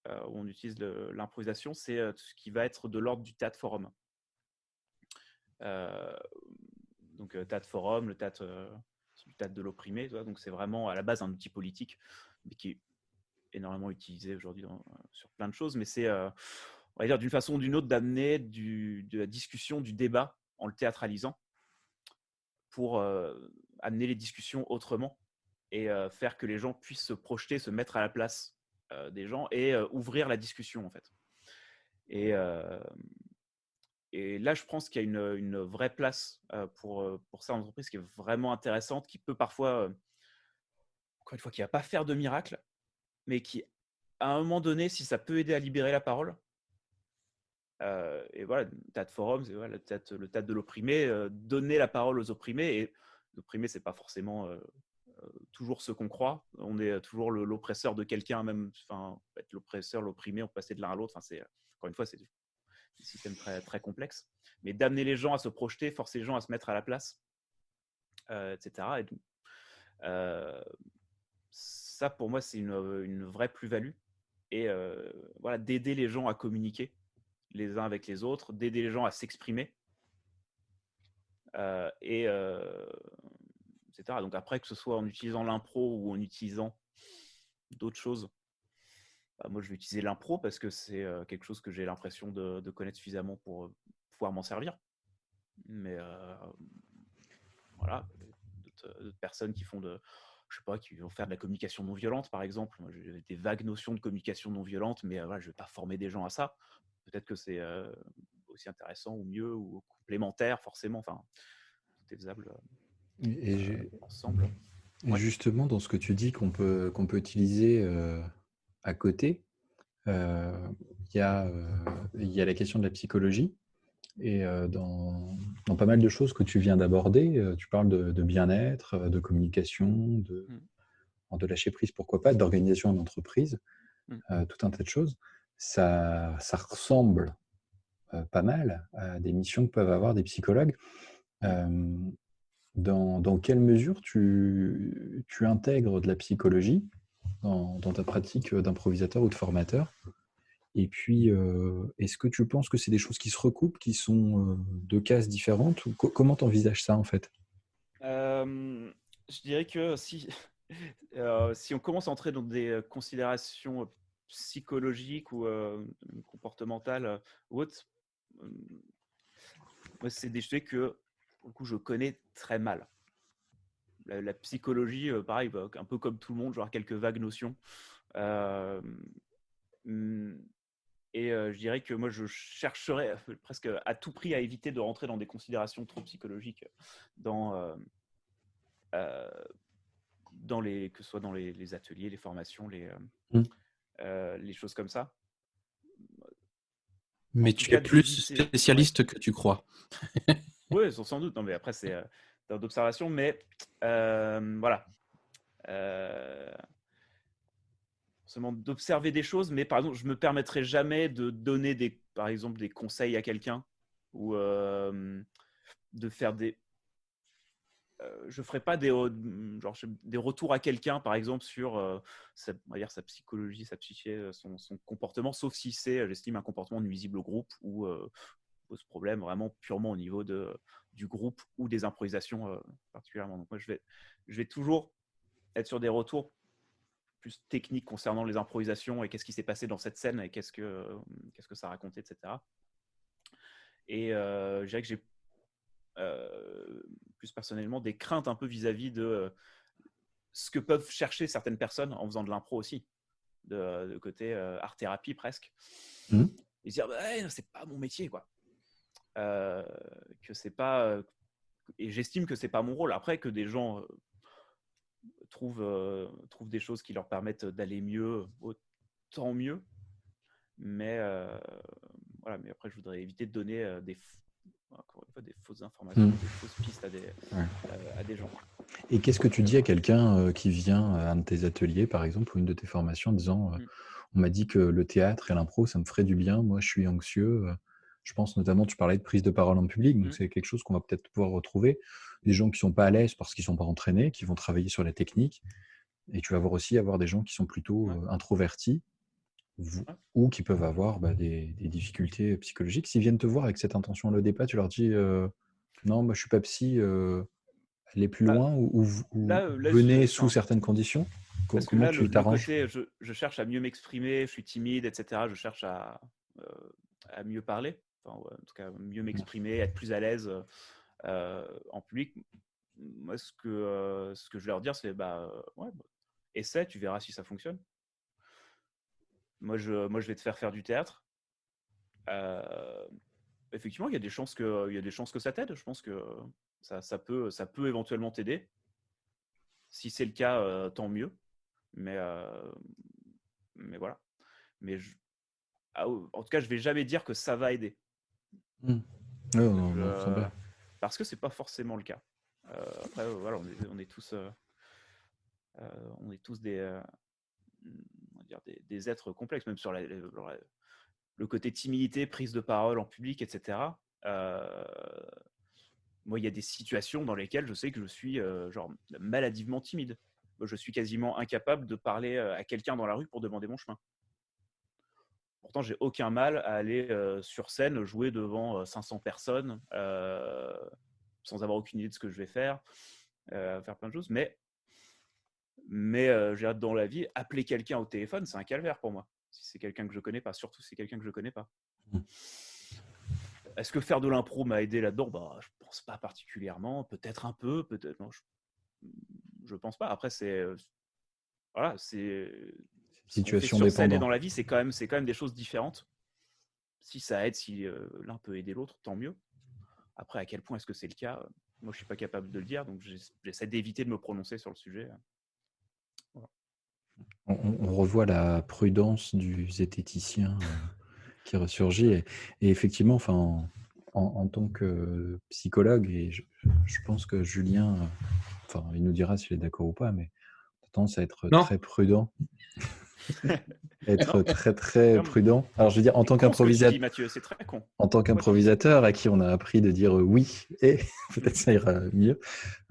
B: où on utilise l'improvisation, c'est ce qui va être de l'ordre du théâtre forum. donc théâtre forum, le théâtre, du théâtre de l'opprimé, donc c'est vraiment à la base un outil politique, mais qui est énormément utilisé aujourd'hui sur plein de choses, mais c'est on va dire d'une façon ou d'une autre, d'amener de la discussion, du débat en le théâtralisant pour euh, amener les discussions autrement et euh, faire que les gens puissent se projeter, se mettre à la place euh, des gens et ouvrir la discussion en fait. Et, là, je pense qu'il y a une, une vraie place pour, pour ça en entreprise qui est vraiment intéressante, qui peut parfois, encore une fois, qui ne va pas faire de miracle, mais qui, à un moment donné, si ça peut aider à libérer la parole, euh, et voilà, tas de forums, c'est voilà, le tas de l'opprimé, euh, donner la parole aux opprimés. Et l'opprimé, c'est pas forcément euh, toujours ce qu'on croit. On est toujours l'oppresseur de quelqu'un, même enfin, l'oppresseur, l'opprimé, on peut de l'un à l'autre. Enfin, encore une fois, c'est un système très, très complexe. Mais d'amener les gens à se projeter, forcer les gens à se mettre à la place, etc. Et ça, pour moi, c'est une, une vraie plus-value. Et voilà, d'aider les gens à communiquer les uns avec les autres, d'aider les gens à s'exprimer. Euh, et euh, etc. Donc après, que ce soit en utilisant l'impro ou en utilisant d'autres choses, bah, moi je vais utiliser l'impro parce que c'est euh, quelque chose que j'ai l'impression de, connaître suffisamment pour pouvoir m'en servir. Mais voilà, d'autres personnes qui font de, je sais pas, qui vont faire de la communication non violente, par exemple. J'ai des vagues notions de communication non violente, mais je ne vais pas former des gens à ça peut-être que c'est aussi intéressant ou mieux ou complémentaire, forcément. Enfin, tout est faisable et ensemble.
A: Et justement, dans ce que tu dis qu'on peut, qu'on peut utiliser à côté, il y, a, y a la question de la psychologie. Et dans, dans, pas mal de choses que tu viens d'aborder, tu parles de, bien-être, de communication, de, mmh. de lâcher prise, pourquoi pas, d'organisation en entreprise, mmh. tout un tas de choses ça, ressemble euh, pas mal à des missions que peuvent avoir des psychologues. Euh, dans, quelle mesure tu, tu, intègres de la psychologie dans, ta pratique d'improvisateur ou de formateur? Et puis, euh, est-ce que tu penses que c'est des choses qui se recoupent, qui sont deux cases différentes ou Comment tu envisages ça en fait?
B: Je dirais que si, si on commence à entrer dans des considérations psychologique ou euh, comportementale euh, ou autre, euh, c'est des choses que coup, je connais très mal. La, psychologie, pareil, bah, un peu comme tout le monde, genre quelques vagues notions. Mm, et je dirais que moi, je chercherais presque à tout prix à éviter de rentrer dans des considérations trop psychologiques dans, dans les, que ce soit dans les, ateliers, les formations, les, mmh. Euh, les choses comme ça.
C: Mais tu es plus spécialiste que tu crois.
B: oui, sans doute. Non, mais après, c'est euh, d'observation. Mais euh, voilà. Euh, d'observer des choses, mais par exemple, je me permettrai jamais de donner des, par exemple, des conseils à quelqu'un ou euh, de faire des. Euh, je ferai pas des, genre, des retours à quelqu'un, par exemple, sur euh, sa, on va dire, sa psychologie, sa psyché, son, son comportement, sauf si c'est, j'estime, un comportement nuisible au groupe ou pose problème vraiment purement au niveau de, du groupe ou des improvisations particulièrement. Donc moi, je vais, je vais toujours être sur des retours plus techniques concernant les improvisations et qu'est-ce qui s'est passé dans cette scène et qu'est-ce que, qu'est-ce que ça racontait, etc. Et euh, je dirais que j'ai euh, plus personnellement des craintes un peu vis-à-vis de euh, ce que peuvent chercher certaines personnes en faisant de l'impro aussi, de, côté art-thérapie presque. Mmh. Et dire, bah, c'est pas mon métier, quoi. que c'est pas. Et j'estime que c'est pas mon rôle. Après, que des gens trouvent, trouvent des choses qui leur permettent d'aller mieux, autant mieux. Mais, voilà, mais après, je voudrais éviter de donner des, des fausses informations, mmh. des fausses pistes à des, à des gens.
A: Et qu'est-ce que tu dis à quelqu'un qui vient à un de tes ateliers, par exemple, ou une de tes formations, en disant mmh. On m'a dit que le théâtre et l'impro, ça me ferait du bien. Moi, je suis anxieux. Je pense notamment, tu parlais de prise de parole en public, donc mmh. c'est quelque chose qu'on va peut-être pouvoir retrouver. Des gens qui ne sont pas à l'aise parce qu'ils ne sont pas entraînés, qui vont travailler sur la technique. Et tu vas voir aussi avoir des gens qui sont plutôt introvertis ou qui peuvent avoir bah, des, difficultés psychologiques. S'ils viennent te voir avec cette intention le départ, tu leur dis non, moi je suis pas psy, allez plus bah, loin ou, venez sous certaines conditions?
B: Parce que là, tu t'arranges? je, je, cherche à mieux m'exprimer, je suis timide, etc. Je cherche à, à mieux parler en tout cas mieux m'exprimer, être plus à l'aise en public. Moi, ce que, ce que je vais leur dire, c'est bah, ouais, bah, essaie, tu verras si ça fonctionne. Moi je, moi, je vais te faire faire du théâtre. effectivement, il y a des chances que, il y a des chances que ça t'aide. Je pense que ça, ça, peut, ça peut éventuellement t'aider. Si c'est le cas, tant mieux. Mais, mais voilà. Mais je, ah, en tout cas, je vais jamais dire que ça va aider.
A: Mmh.
B: Euh, parce que c'est pas forcément le cas. Euh, après, voilà, on est, tous, euh, on est tous des, dire des, êtres complexes, même sur le côté timidité, prise de parole en public, etc. moi, il y a des situations dans lesquelles je sais que je suis genre maladivement timide. Je suis quasiment incapable de parler à quelqu'un dans la rue pour demander mon chemin. Pourtant, j'ai aucun mal à aller sur scène jouer devant 500 personnes sans avoir aucune idée de ce que je vais faire, faire plein de choses. Mais, mais j'ai hâte dans la vie, appeler quelqu'un au téléphone, c'est un calvaire pour moi. Si c'est quelqu'un que je connais pas, surtout si c'est quelqu'un que je connais pas. Mmh. Est-ce que faire de l'impro m'a aidé là-dedans? Bah, Je pense pas particulièrement. Peut-être un peu, peut-être non. Je, je pense pas. Après, c'est voilà, c'est
A: situation dépendante.
B: dans la vie, c'est quand même, c'est quand même des choses différentes. Si ça aide, si euh, l'un peut aider l'autre, tant mieux. Après, à quel point est-ce que c'est le cas? Moi, je suis pas capable de le dire, donc j'essaie d'éviter de me prononcer sur le sujet.
A: On, revoit la prudence du zététicien euh, qui ressurgit. Et, effectivement, enfin, en, tant que psychologue, et je, pense que Julien, euh, enfin, il nous dira s'il est d'accord ou pas, mais tendance à être très prudent. être très très prudent. Alors je veux dire, en tant qu'improvisateur, en tant qu'improvisateur à qui on a appris de dire oui et peut-être ça ira mieux,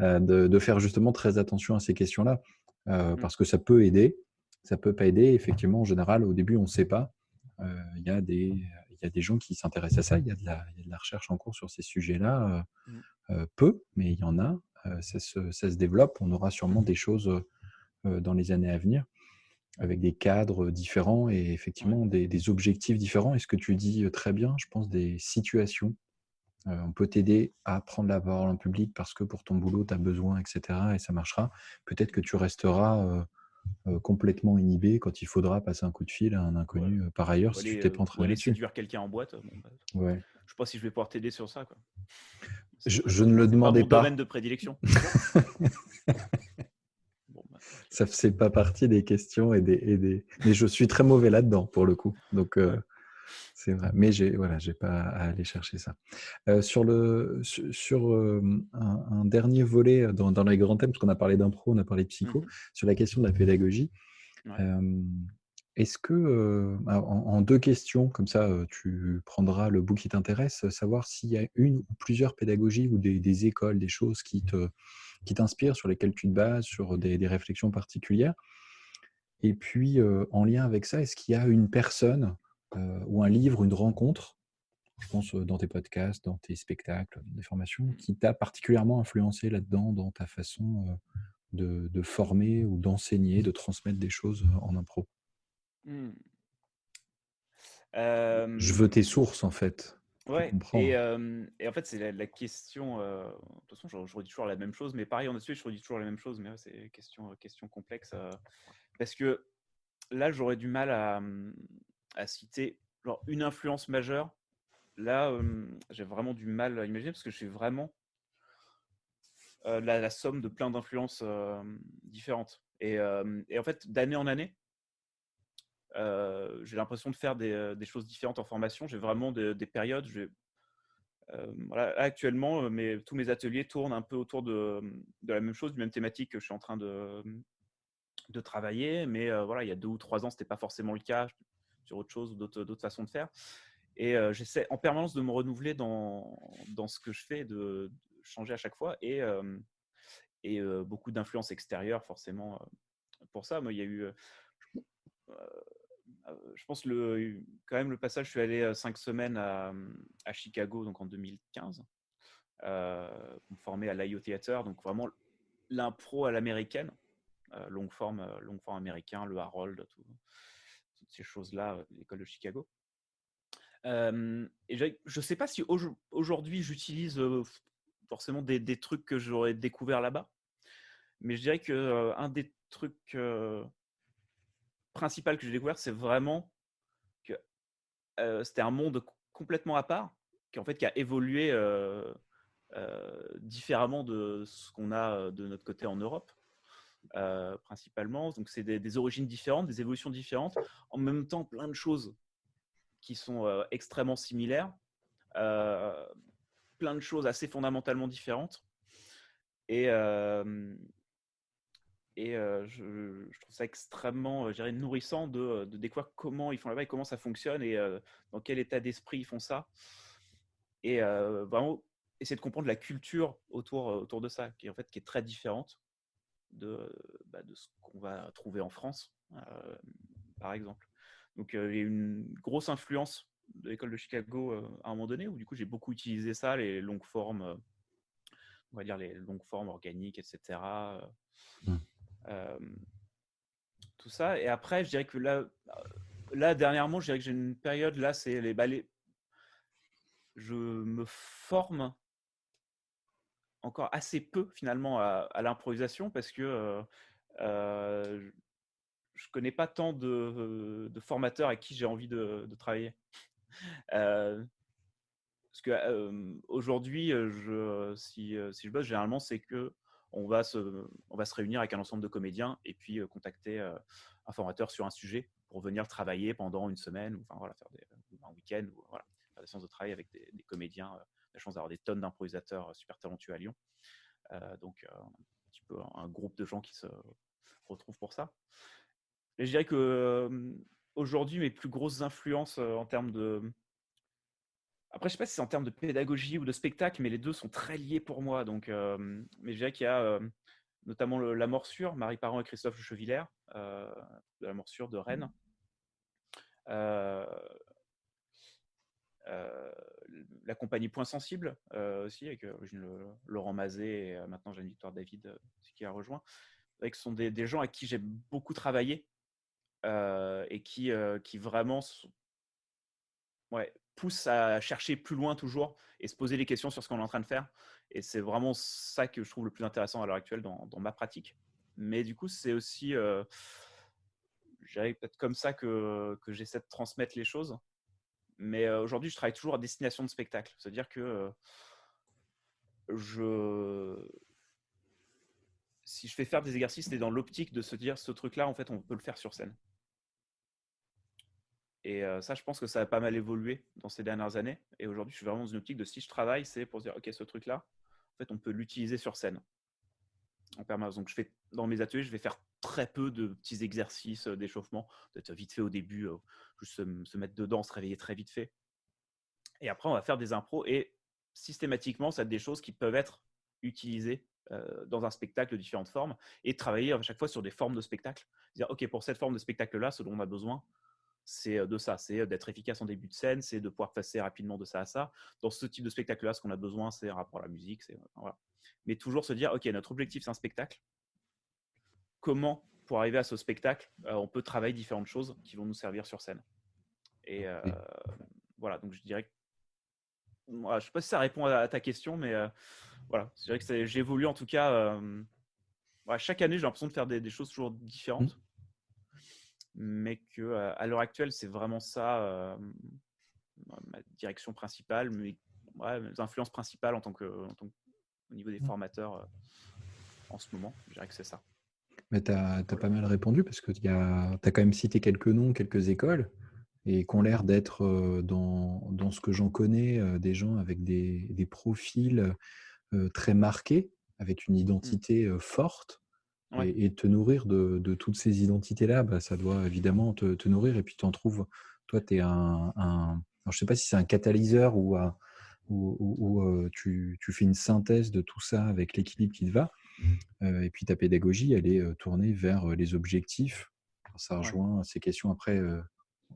A: euh, de, faire justement très attention à ces questions-là euh, mmh. parce que ça peut aider, ça peut pas aider. Effectivement, en général, au début, on ne sait pas. Euh, il y des y a des gens qui s'intéressent à ça. Il y, a de la, recherche en cours sur ces sujets-là. Mmh. peu, mais il y en a. Ça se, ça, se, développe. On aura sûrement des choses dans les années à venir avec des cadres différents et effectivement des, objectifs différents. Et ce que tu dis très bien, je pense, des situations. On peut t'aider à prendre la parole en public parce que pour ton boulot, tu as besoin, etc. Et ça marchera. Peut-être que tu resteras complètement inhibé quand il faudra passer un coup de fil à un inconnu par ailleurs si tu t'es pas entraîné
B: dessus. séduire quelqu'un en boîte. Bah,
A: ouais.
B: Je sais pas si je vais pouvoir t'aider sur ça. Quoi.
A: Je, ne le demandais pas.
B: Mon domaine de prédilection.
A: ça fait pas partie des questions et des, Mais je suis très mauvais là-dedans pour le coup. Donc, euh, C'est vrai, mais j'ai voilà, j'ai pas à aller chercher ça. Euh, sur le sur, un, dernier volet dans, dans les grands thèmes, parce qu'on a parlé d'impro, on a parlé de psycho, mmh sur la question de la pédagogie. Est-ce que, en, deux questions, comme ça, tu prendras le bout qui t'intéresse, savoir s'il y a une ou plusieurs pédagogies ou des, écoles, des choses qui te qui t'inspirent, sur lesquelles tu te bases, sur des, des réflexions particulières. Et puis, en lien avec ça, est-ce qu'il y a une personne ou un livre, une rencontre, je pense dans tes podcasts, dans tes spectacles, des formations, qui t'a particulièrement influencé là-dedans, dans ta façon de, de former ou d'enseigner, de transmettre des choses en impro? Mmh. Je veux tes sources, en fait.
B: Ouais, et, et, en fait, c'est la, question. de toute façon, je, redis toujours la même chose, mais pareil, en dessus, je redis toujours la même chose, mais c'est une question, question complexe. parce que là, j'aurais du mal à, mmh, à citer une influence majeure. Là, j'ai vraiment du mal à imaginer parce que suis vraiment la, somme de plein d'influences différentes. Et, et, en fait, d'année en année, j'ai l'impression de faire des, choses différentes en formation. J'ai vraiment des, périodes. voilà, actuellement, mes, tous mes ateliers tournent un peu autour de, de, la même chose, du même thématique que je suis en train de, de travailler. Mais voilà, il y a deux ou trois ans, ce n'était pas forcément le cas sur autre chose ou d'autres façons de faire. Et j'essaie en permanence de me renouveler dans, dans ce que je fais, de, changer à chaque fois. Et, et beaucoup d'influences extérieures, forcément, pour ça. Moi, il y a eu. je pense le, quand même le passage, je suis allé cinq semaines à, à Chicago, donc en 2015, euh, me former à l'IO Theater, donc vraiment l'impro à l'américaine, longue forme, longue forme américain, le Harold, ces choses-là, l'école de Chicago. et je ne sais pas si aujourd'hui j'utilise forcément des, trucs que j'aurais découvert là-bas, mais je dirais que un des trucs principaux que j'ai découvert, c'est vraiment que c'était un monde complètement à part, qui en fait qui a évolué différemment de ce qu'on a de notre côté en Europe. Euh, principalement. Donc, c'est des, origines différentes, des évolutions différentes, en même temps plein de choses qui sont euh, extrêmement similaires, euh, plein de choses assez fondamentalement différentes. Et, je, trouve ça extrêmement nourrissant de, de, découvrir comment ils font là-bas et comment ça fonctionne et dans quel état d'esprit ils font ça. Et vraiment essayer de comprendre la culture autour, autour de ça, qui, en fait, qui est très différente de, bah, de ce qu'on va trouver en France, euh, par exemple. Donc, il y a une grosse influence de l'école de Chicago euh, à un moment donné, où du coup, j'ai beaucoup utilisé ça, les longues formes, euh, on va dire les longues formes organiques, etc. Mmh. tout ça. Et après, je dirais que là, là dernièrement, je dirais que j'ai une période, là, c'est les balais. Je me forme encore assez peu finalement à, l'improvisation parce que euh, euh, je connais pas tant de, formateurs avec qui j'ai envie de, travailler. Euh, parce que si, je bosse, généralement, c'est que on va, se, on va se réunir avec un ensemble de comédiens et puis contacter un formateur sur un sujet pour venir travailler pendant une semaine ou enfin, voilà, faire des, un week-end ou voilà, faire des séances de travail avec des comédiens la chance d'avoir des tonnes d'improvisateurs euh, super talentueux à Lyon. Euh, donc, euh, un petit peu un, groupe de gens qui se retrouvent pour ça. Et je dirais que aujourd'hui, mes plus grosses influences en termes de. Après, je sais pas si c'est en termes de pédagogie ou de spectacle, mais les deux sont très liés pour moi. Donc, mais je dirais qu'il y a notamment La Morsure, Marie Parent et Christophe Chevillère, de La Morsure de Rennes. Euh, la compagnie Point Sensible euh, aussi, avec euh, Laurent Mazet et maintenant Jeanne Victoire David qui a rejoint. Ce sont des, gens à qui j'ai beaucoup travaillé et qui, qui vraiment ouais, poussent à chercher plus loin toujours et se poser des questions sur ce qu'on est en train de faire. Et c'est vraiment ça que je trouve le plus intéressant à l'heure actuelle dans, ma pratique. Mais du coup, c'est aussi, peut-être comme ça que, que j'essaie de transmettre les choses. Mais aujourd'hui, je travaille toujours à destination de spectacle. C'est-à-dire que je si je fais faire des exercices, c'est dans l'optique de se dire ce truc-là, en fait, on peut le faire sur scène. Et ça, je pense que ça a pas mal évolué dans ces dernières années. Et aujourd'hui, je suis vraiment dans une optique de si je travaille, c'est pour se dire, OK, ce truc-là, en fait, on peut l'utiliser sur scène en permanence. Donc, je fais, dans mes ateliers, je vais faire très peu de petits exercices d'échauffement, peut-être vite fait au début, juste se, mettre dedans, se réveiller très vite fait. Et après, on va faire des impros et systématiquement, ça a des choses qui peuvent être utilisées dans un spectacle de différentes formes et travailler à chaque fois sur des formes de spectacle. Dire, OK, pour cette forme de spectacle-là, ce dont on a besoin, c'est de ça, c'est d'être efficace en début de scène, c'est de pouvoir passer rapidement de ça à ça. Dans ce type de spectacle-là, ce qu'on a besoin, c'est un rapport à la musique. Mais toujours se dire, OK, notre objectif, c'est un spectacle. Comment, pour arriver à ce spectacle, on peut travailler différentes choses qui vont nous servir sur scène. Et voilà, donc je dirais que je ne sais pas si ça répond à, ta question, mais voilà, c'est vrai que j'évolue en tout cas. chaque année, j'ai l'impression de faire des, choses toujours différentes. Mmh mais que à l'heure actuelle, c'est vraiment ça ma direction principale, mais mes influences principales en tant que, au niveau des mmh. formateurs en ce moment. Je dirais que c'est ça.
A: Mais tu as, pas mal répondu parce que tu as quand même cité quelques noms, quelques écoles et qui ont l'air d'être dans, dans, ce que j'en connais, des gens avec des, des profils très marqués, avec une mmh. identité forte. Et, te nourrir de, toutes ces identités-là, bah, ça doit évidemment te, nourrir. Et puis, tu en trouves, toi, tu es un, je ne sais pas si c'est un catalyseur ou, ou, tu, fais une synthèse de tout ça avec l'équilibre qui te va. Mmh. et puis, ta pédagogie, elle est tournée vers les objectifs. ça rejoint ces questions après,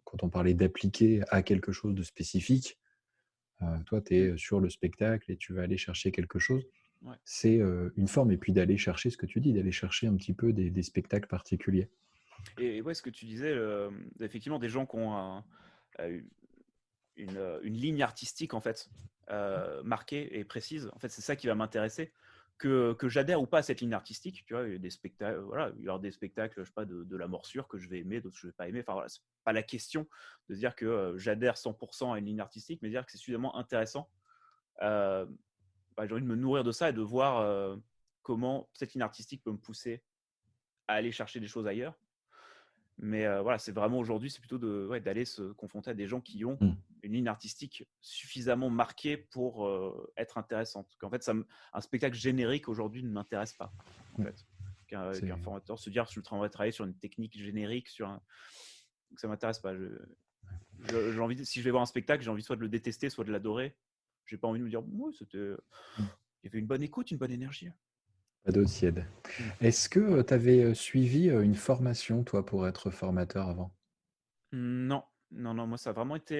A: quand on parlait d'appliquer à quelque chose de spécifique. toi, tu es mmh. sur le spectacle et tu vas aller chercher quelque chose c'est une forme. Et puis d'aller chercher ce que tu dis, d'aller chercher un petit peu des, spectacles particuliers.
B: Et ouais, ce que tu disais, effectivement, des gens qui ont une, ligne artistique en fait marquée et précise. En fait, c'est ça qui va m'intéresser. Que, j'adhère ou pas à cette ligne artistique, tu vois, il y a des spectacles, voilà, il y aura des spectacles, je sais pas, de, la morsure que je vais aimer, d'autres que je vais pas aimer. Enfin voilà, c'est pas la question de dire que j'adhère 100% à une ligne artistique, mais dire que c'est suffisamment intéressant bah, j'ai envie de me nourrir de ça et de voir euh, comment cette ligne artistique peut me pousser à aller chercher des choses ailleurs. Mais euh, voilà, c'est vraiment aujourd'hui, c'est plutôt d'aller se confronter à des gens qui ont mmh. Une ligne artistique suffisamment marquée pour euh, être intéressante. En fait, ça un spectacle générique aujourd'hui ne m'intéresse pas. En fait. Qu'un formateur se dire, je suis en train de travailler sur une technique générique, sur un... ça m'intéresse pas. Je, envie si je vais voir un spectacle, j'ai envie soit de le détester, soit de l'adorer. J'ai pas envie de me dire, oui, c'était. Euh, mmh. Il y avait une bonne écoute, une bonne énergie.
A: Pas d'eau tiède. Mmh. Est-ce que tu avais suivi une formation, toi, pour être formateur avant?
B: Non, non, non, moi, ça a vraiment été.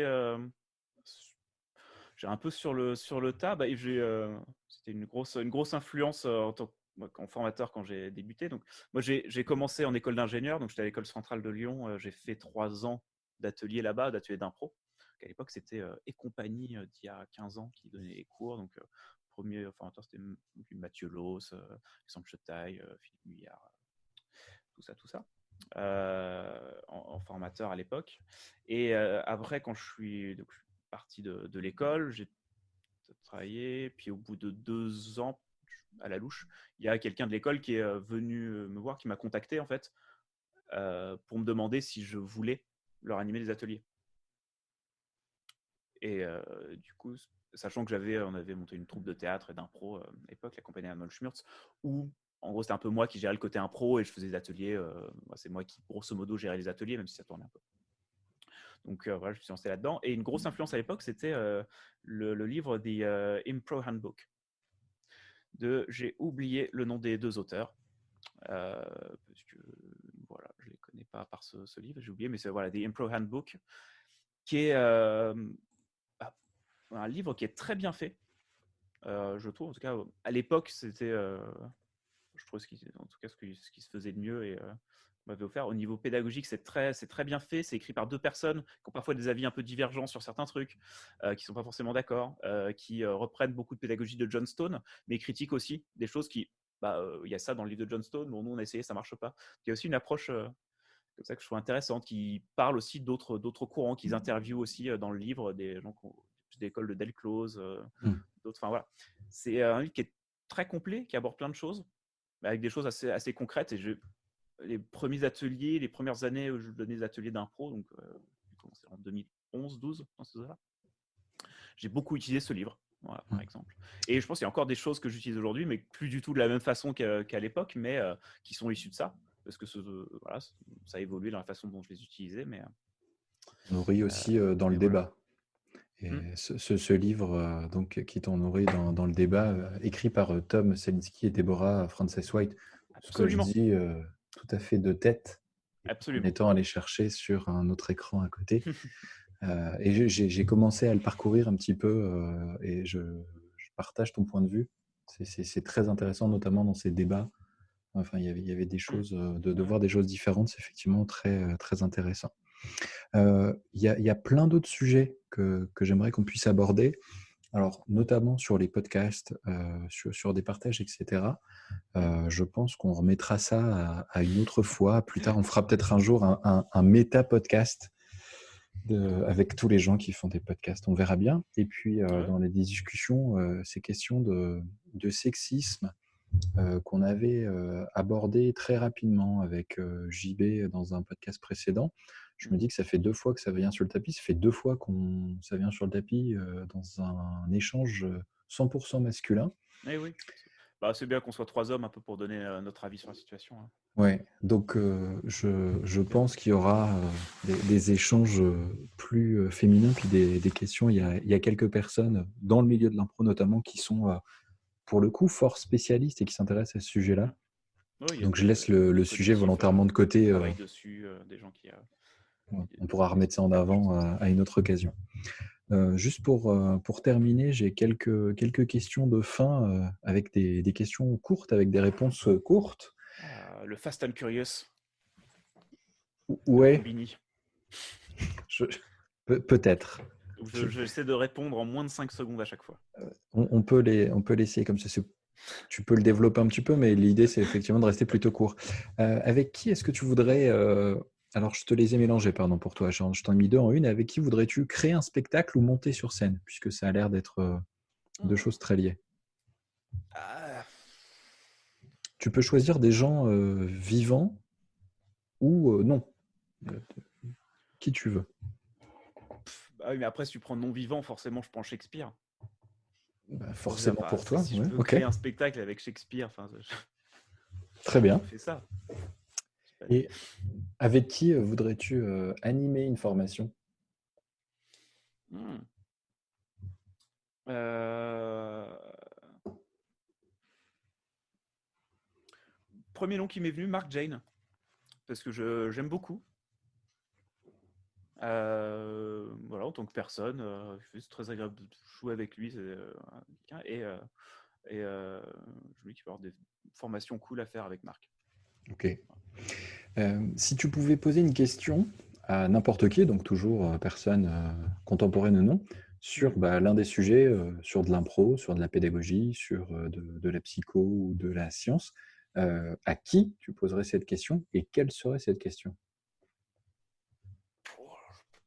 B: J'ai un peu sur le, sur le tas. Bah, C'était une grosse, une grosse influence en tant que formateur quand j'ai débuté. Donc, moi, j'ai commencé en école d'ingénieur. Donc, j'étais à l'école centrale de Lyon. J'ai fait trois ans d'atelier là-bas, d'atelier d'impro à l'époque, c'était Et compagnie d'il y a 15 ans qui donnait les cours. Donc, premier formateur, c'était Mathieu Loss, Alexandre Chetaille, Philippe Muyard, tout ça, tout ça. En, formateur à l'époque. Et après, quand je suis, donc, parti de, l'école, j'ai travaillé. Puis au bout de deux ans, à la louche, il y a quelqu'un de l'école qui est venu me voir, qui m'a contacté en fait, pour me demander si je voulais leur animer des ateliers. Et du coup, sachant que j'avais, on avait monté une troupe de théâtre et d'impro à l'époque, la compagnie Arnold Schmurtz, où en gros c'était un peu moi qui gérais le côté impro et je faisais des ateliers. c'est moi qui, grosso modo, gérais les ateliers, même si ça tournait un peu. Donc voilà, je me suis lancé là-dedans. Et une grosse influence à l'époque, c'était le, livre The Impro Handbook. J'ai oublié le nom des deux auteurs. parce que voilà, je les connais pas par ce, ce livre, j'ai oublié, mais c'est voilà, The Impro Handbook, qui est un livre qui est très bien fait, euh, je trouve. En tout cas, à l'époque, c'était, euh, je trouve, ce qui, en tout cas, ce, ce, qui se faisait de mieux et euh, m'avait offert. Au niveau pédagogique, c'est très, c'est très bien fait. C'est écrit par deux personnes qui ont parfois des avis un peu divergents sur certains trucs, euh, qui sont pas forcément d'accord, qui reprennent beaucoup de pédagogie de John Stone, mais critiquent aussi des choses qui, bah, il y a ça dans le livre de John Stone. Bon, nous, on a essayé, ça marche pas. Il y a aussi une approche comme ça que je trouve intéressante, qui parle aussi d'autres, d'autres courants, qu'ils interviewent aussi dans le livre, des gens qui ont d'école de Delclose, euh, mmh. d'autres. Enfin voilà, c'est un livre qui est très complet, qui aborde plein de choses, avec des choses assez, assez concrètes. Et je, les premiers ateliers, les premières années où je donnais des ateliers d'impro, donc euh, commencé en 2011, 12, dans ce là J'ai beaucoup utilisé ce livre, par mmh. exemple. Et je pense qu'il y a encore des choses que j'utilise aujourd'hui, mais plus du tout de la même façon qu'à l'époque, mais qui sont issues de ça. Parce que voilà, ça a évolué dans la façon dont je les utilisais. Mais,
A: On nourrit aussi dans le débat. Et mmh. ce, livre, donc, qui t'en nourrit dans, dans, le débat, écrit par Tom Selinsky et Deborah Frances White, ce que je dis tout à fait de tête,
B: Absolument.
A: en étant allé chercher sur un autre écran à côté. et j'ai commencé à le parcourir un petit peu et je, partage ton point de vue. C'est très intéressant, notamment dans ces débats. Enfin, il y avait, il y avait des mmh. choses, de, de voir des choses différentes, c'est effectivement très, très intéressant. Il y, y, a plein d'autres sujets que, que j'aimerais qu'on puisse aborder. Alors, notamment sur les podcasts, sur, sur, des partages, etc. je pense qu'on remettra ça à, une autre fois. Plus tard, on fera peut-être un jour un, un, méta-podcast avec tous les gens qui font des podcasts. On verra bien. Et puis, dans les discussions, ces questions de, de sexisme qu'on avait abordé très rapidement avec JB dans un podcast précédent je me dis que ça fait deux fois que ça vient sur le tapis. Ça fait deux fois qu'on ça vient sur le tapis dans un, échange 100% masculin.
B: Eh oui. Bah, c'est bien qu'on soit trois hommes un peu pour donner notre avis sur la situation. Hein.
A: Oui, donc je, je, pense qu'il y aura des, échanges plus féminins, puis des, des questions. Il y, a, il y, a, quelques personnes dans le milieu de l'impro notamment qui sont pour le coup fort spécialistes et qui s'intéressent à ce sujet-là. donc je laisse le, le sujet volontairement de côté.
B: dessus, des gens qui,
A: on pourra remettre ça en avant à, une autre occasion. Euh, juste pour, euh, pour terminer, j'ai quelques, quelques questions de fin euh, avec des, questions courtes, avec des réponses courtes.
B: le Fast and Curious.
A: Ouais. Peut-être.
B: J'essaie de répondre en moins de 5 secondes à chaque fois.
A: On, peut, les, on peut laisser comme ça. Tu peux le développer un petit peu, mais l'idée, c'est effectivement de rester plutôt court. avec qui est-ce que tu voudrais alors, je te les ai mélangés, pardon, pour toi. Je t'en ai mis deux en une. Avec qui voudrais-tu créer un spectacle ou monter sur scène? Puisque ça a l'air d'être euh, deux mmh. choses très liées. Ah. Tu peux choisir des gens euh, vivants ou euh, non. qui tu veux.
B: Bah oui, mais après, si tu prends non vivant, forcément, je prends Shakespeare.
A: Bah, forcément pour toi.
B: Si je veux créer un spectacle avec Shakespeare,
A: très bien.
B: Fais ça.
A: Et avec qui euh, voudrais-tu euh, animer une formation?
B: Hmm. euh, Premier nom qui m'est venu, Mark Jane, parce que j'aime beaucoup. voilà, en tant que personne, c'est très agréable de jouer avec lui. et, je me dis qu'il va y avoir des formations cool à faire avec Marc.
A: Ok. Euh, si tu pouvais poser une question à n'importe qui, donc toujours euh, personne euh, contemporaine ou non, sur bah, l'un des sujets, sur de l'impro, sur de la pédagogie, sur de, la psycho ou de la science, à qui tu poserais cette question et quelle serait cette question?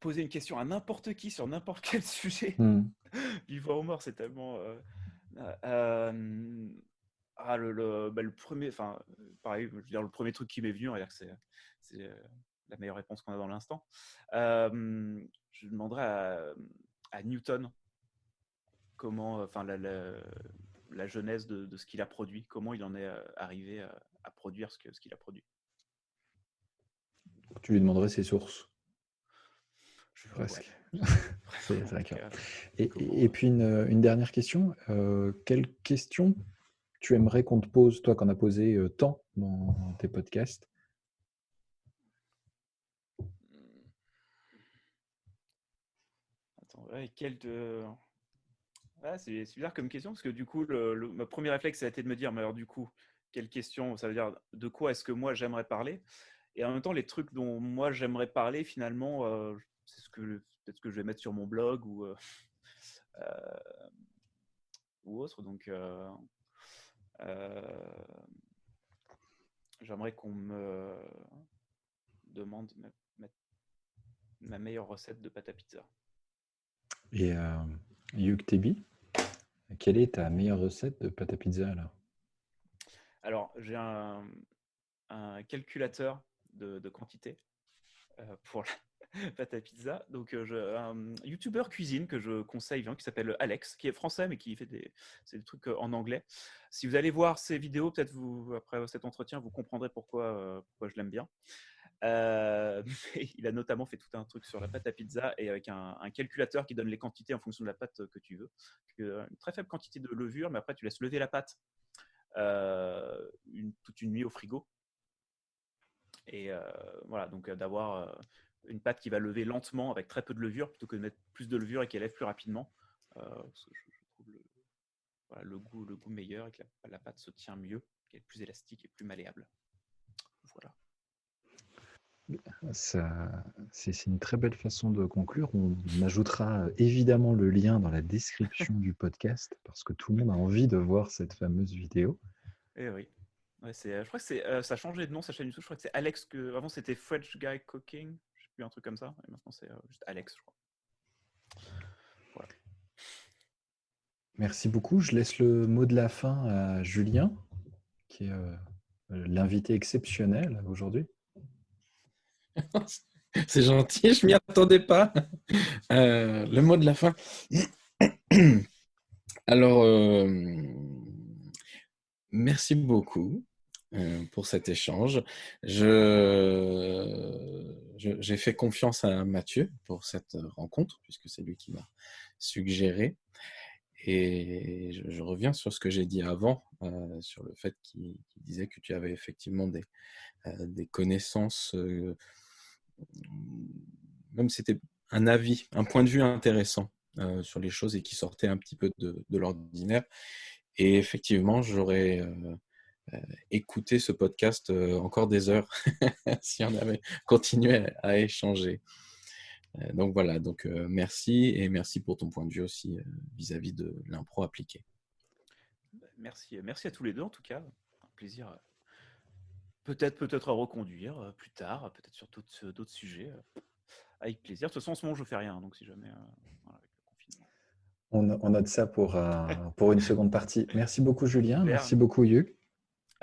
B: Poser une question à n'importe qui sur n'importe quel sujet. Mmh. Vivre au mort, c'est tellement. Ah, le, bah, le, premier, enfin, pareil, je veux dire, le premier truc qui m'est venu, c'est, c'est la meilleure réponse qu'on a dans l'instant. je demanderais à, à, Newton comment, enfin, la, la, genèse de, de, ce qu'il a produit, comment il en est arrivé à, produire ce, que, ce qu'il a produit.
A: Tu lui demanderais ses sources. Je presque. c'est, vrai et, et, puis une, une dernière question. Euh, quelle question tu aimerais qu'on te pose, toi qu'on a posé euh, tant dans tes podcasts?
B: Attends, quel c'est bizarre comme question parce que du coup, le, premier réflexe ça a été de me dire, mais alors du coup, quelle question Ça veut dire de quoi est-ce que moi j'aimerais parler? Et en même temps, les trucs dont moi j'aimerais parler, finalement, euh, c'est ce que peut-être que je vais mettre sur mon blog ou euh, ou autre. Donc, j'aimerais qu'on me demande ma, meilleure recette de pâte à pizza.
A: Et euh, Yuk Tebi, quelle est ta meilleure recette de pâte à pizza alors?
B: Alors, j'ai un, calculateur de, quantité euh, pour, pâte à pizza. Donc, je, un YouTuber cuisine que je conseille, qui s'appelle Alex, qui est français, mais qui fait des, des trucs en anglais. Si vous allez voir ses vidéos, peut-être vous, après cet entretien, vous comprendrez pourquoi, pourquoi je l'aime bien. Euh, il a notamment fait tout un truc sur la pâte à pizza et avec un, calculateur qui donne les quantités en fonction de la pâte que tu veux. Une très faible quantité de levure, mais après tu laisses lever la pâte euh, toute une nuit au frigo. Et euh, voilà, donc d'avoir une pâte qui va lever lentement avec très peu de levure plutôt que de mettre plus de levure et qu'elle lève plus rapidement. je, trouve le, goût, le goût meilleur et que la, la pâte se tient mieux, qu'elle est plus élastique et plus malléable. Voilà.
A: C'est une très belle façon de conclure. On ajoutera évidemment le lien dans la description du podcast parce que tout le monde a envie de voir cette fameuse vidéo.
B: Eh oui. je crois que euh, ça a changé de nom sa chaîne YouTube. Je crois que c'est Alex. Que, avant c'était French Guy Cooking. Plus un truc comme ça. Et maintenant c'est euh, juste Alex, je crois.
A: Merci beaucoup. Je laisse le mot de la fin à Julien, qui est euh, l'invité exceptionnel aujourd'hui.
C: C'est gentil, je m'y attendais pas. Euh, le mot de la fin. Alors, euh, merci beaucoup euh, pour cet échange. Je, j'ai fait confiance à Mathieu pour cette rencontre, puisque c'est lui qui m'a suggéré. Et je, reviens sur ce que j'ai dit avant, sur le fait qu'il disait que tu avais effectivement des, des connaissances même c'était un avis, un point de vue intéressant euh, sur les choses et qui sortait un petit peu de, l'ordinaire. Et effectivement, j'aurais euh, euh, écouté ce podcast encore des heures si on avait continué à, échanger. donc voilà, donc merci et merci pour ton point de vue aussi vis-à-vis -vis de l'impro appliqué.
B: Merci, merci à tous les deux en tout cas. Un plaisir Peut-être, peut-être à reconduire euh, plus tard, peut-être sur euh, d'autres sujets. Euh, avec plaisir. De toute façon, en ce moment, je ne fais rien. Donc, si jamais.
A: on, note ça pour, pour une seconde partie. Merci beaucoup, Julien. Merci beaucoup, Hugues.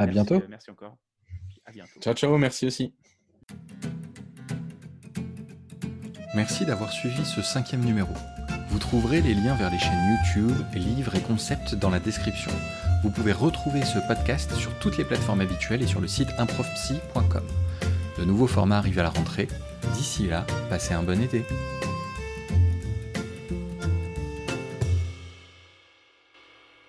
A: À bientôt.
B: Merci encore. À bientôt.
C: Ciao, ciao. Merci aussi.
A: Merci d'avoir suivi ce cinquième numéro. Vous trouverez les liens vers les chaînes YouTube, livres et concepts dans la description. Vous pouvez retrouver ce podcast sur toutes les plateformes habituelles et sur le site improfpsy.com. Le nouveau format arrive à la rentrée. D'ici là, passez un bon été.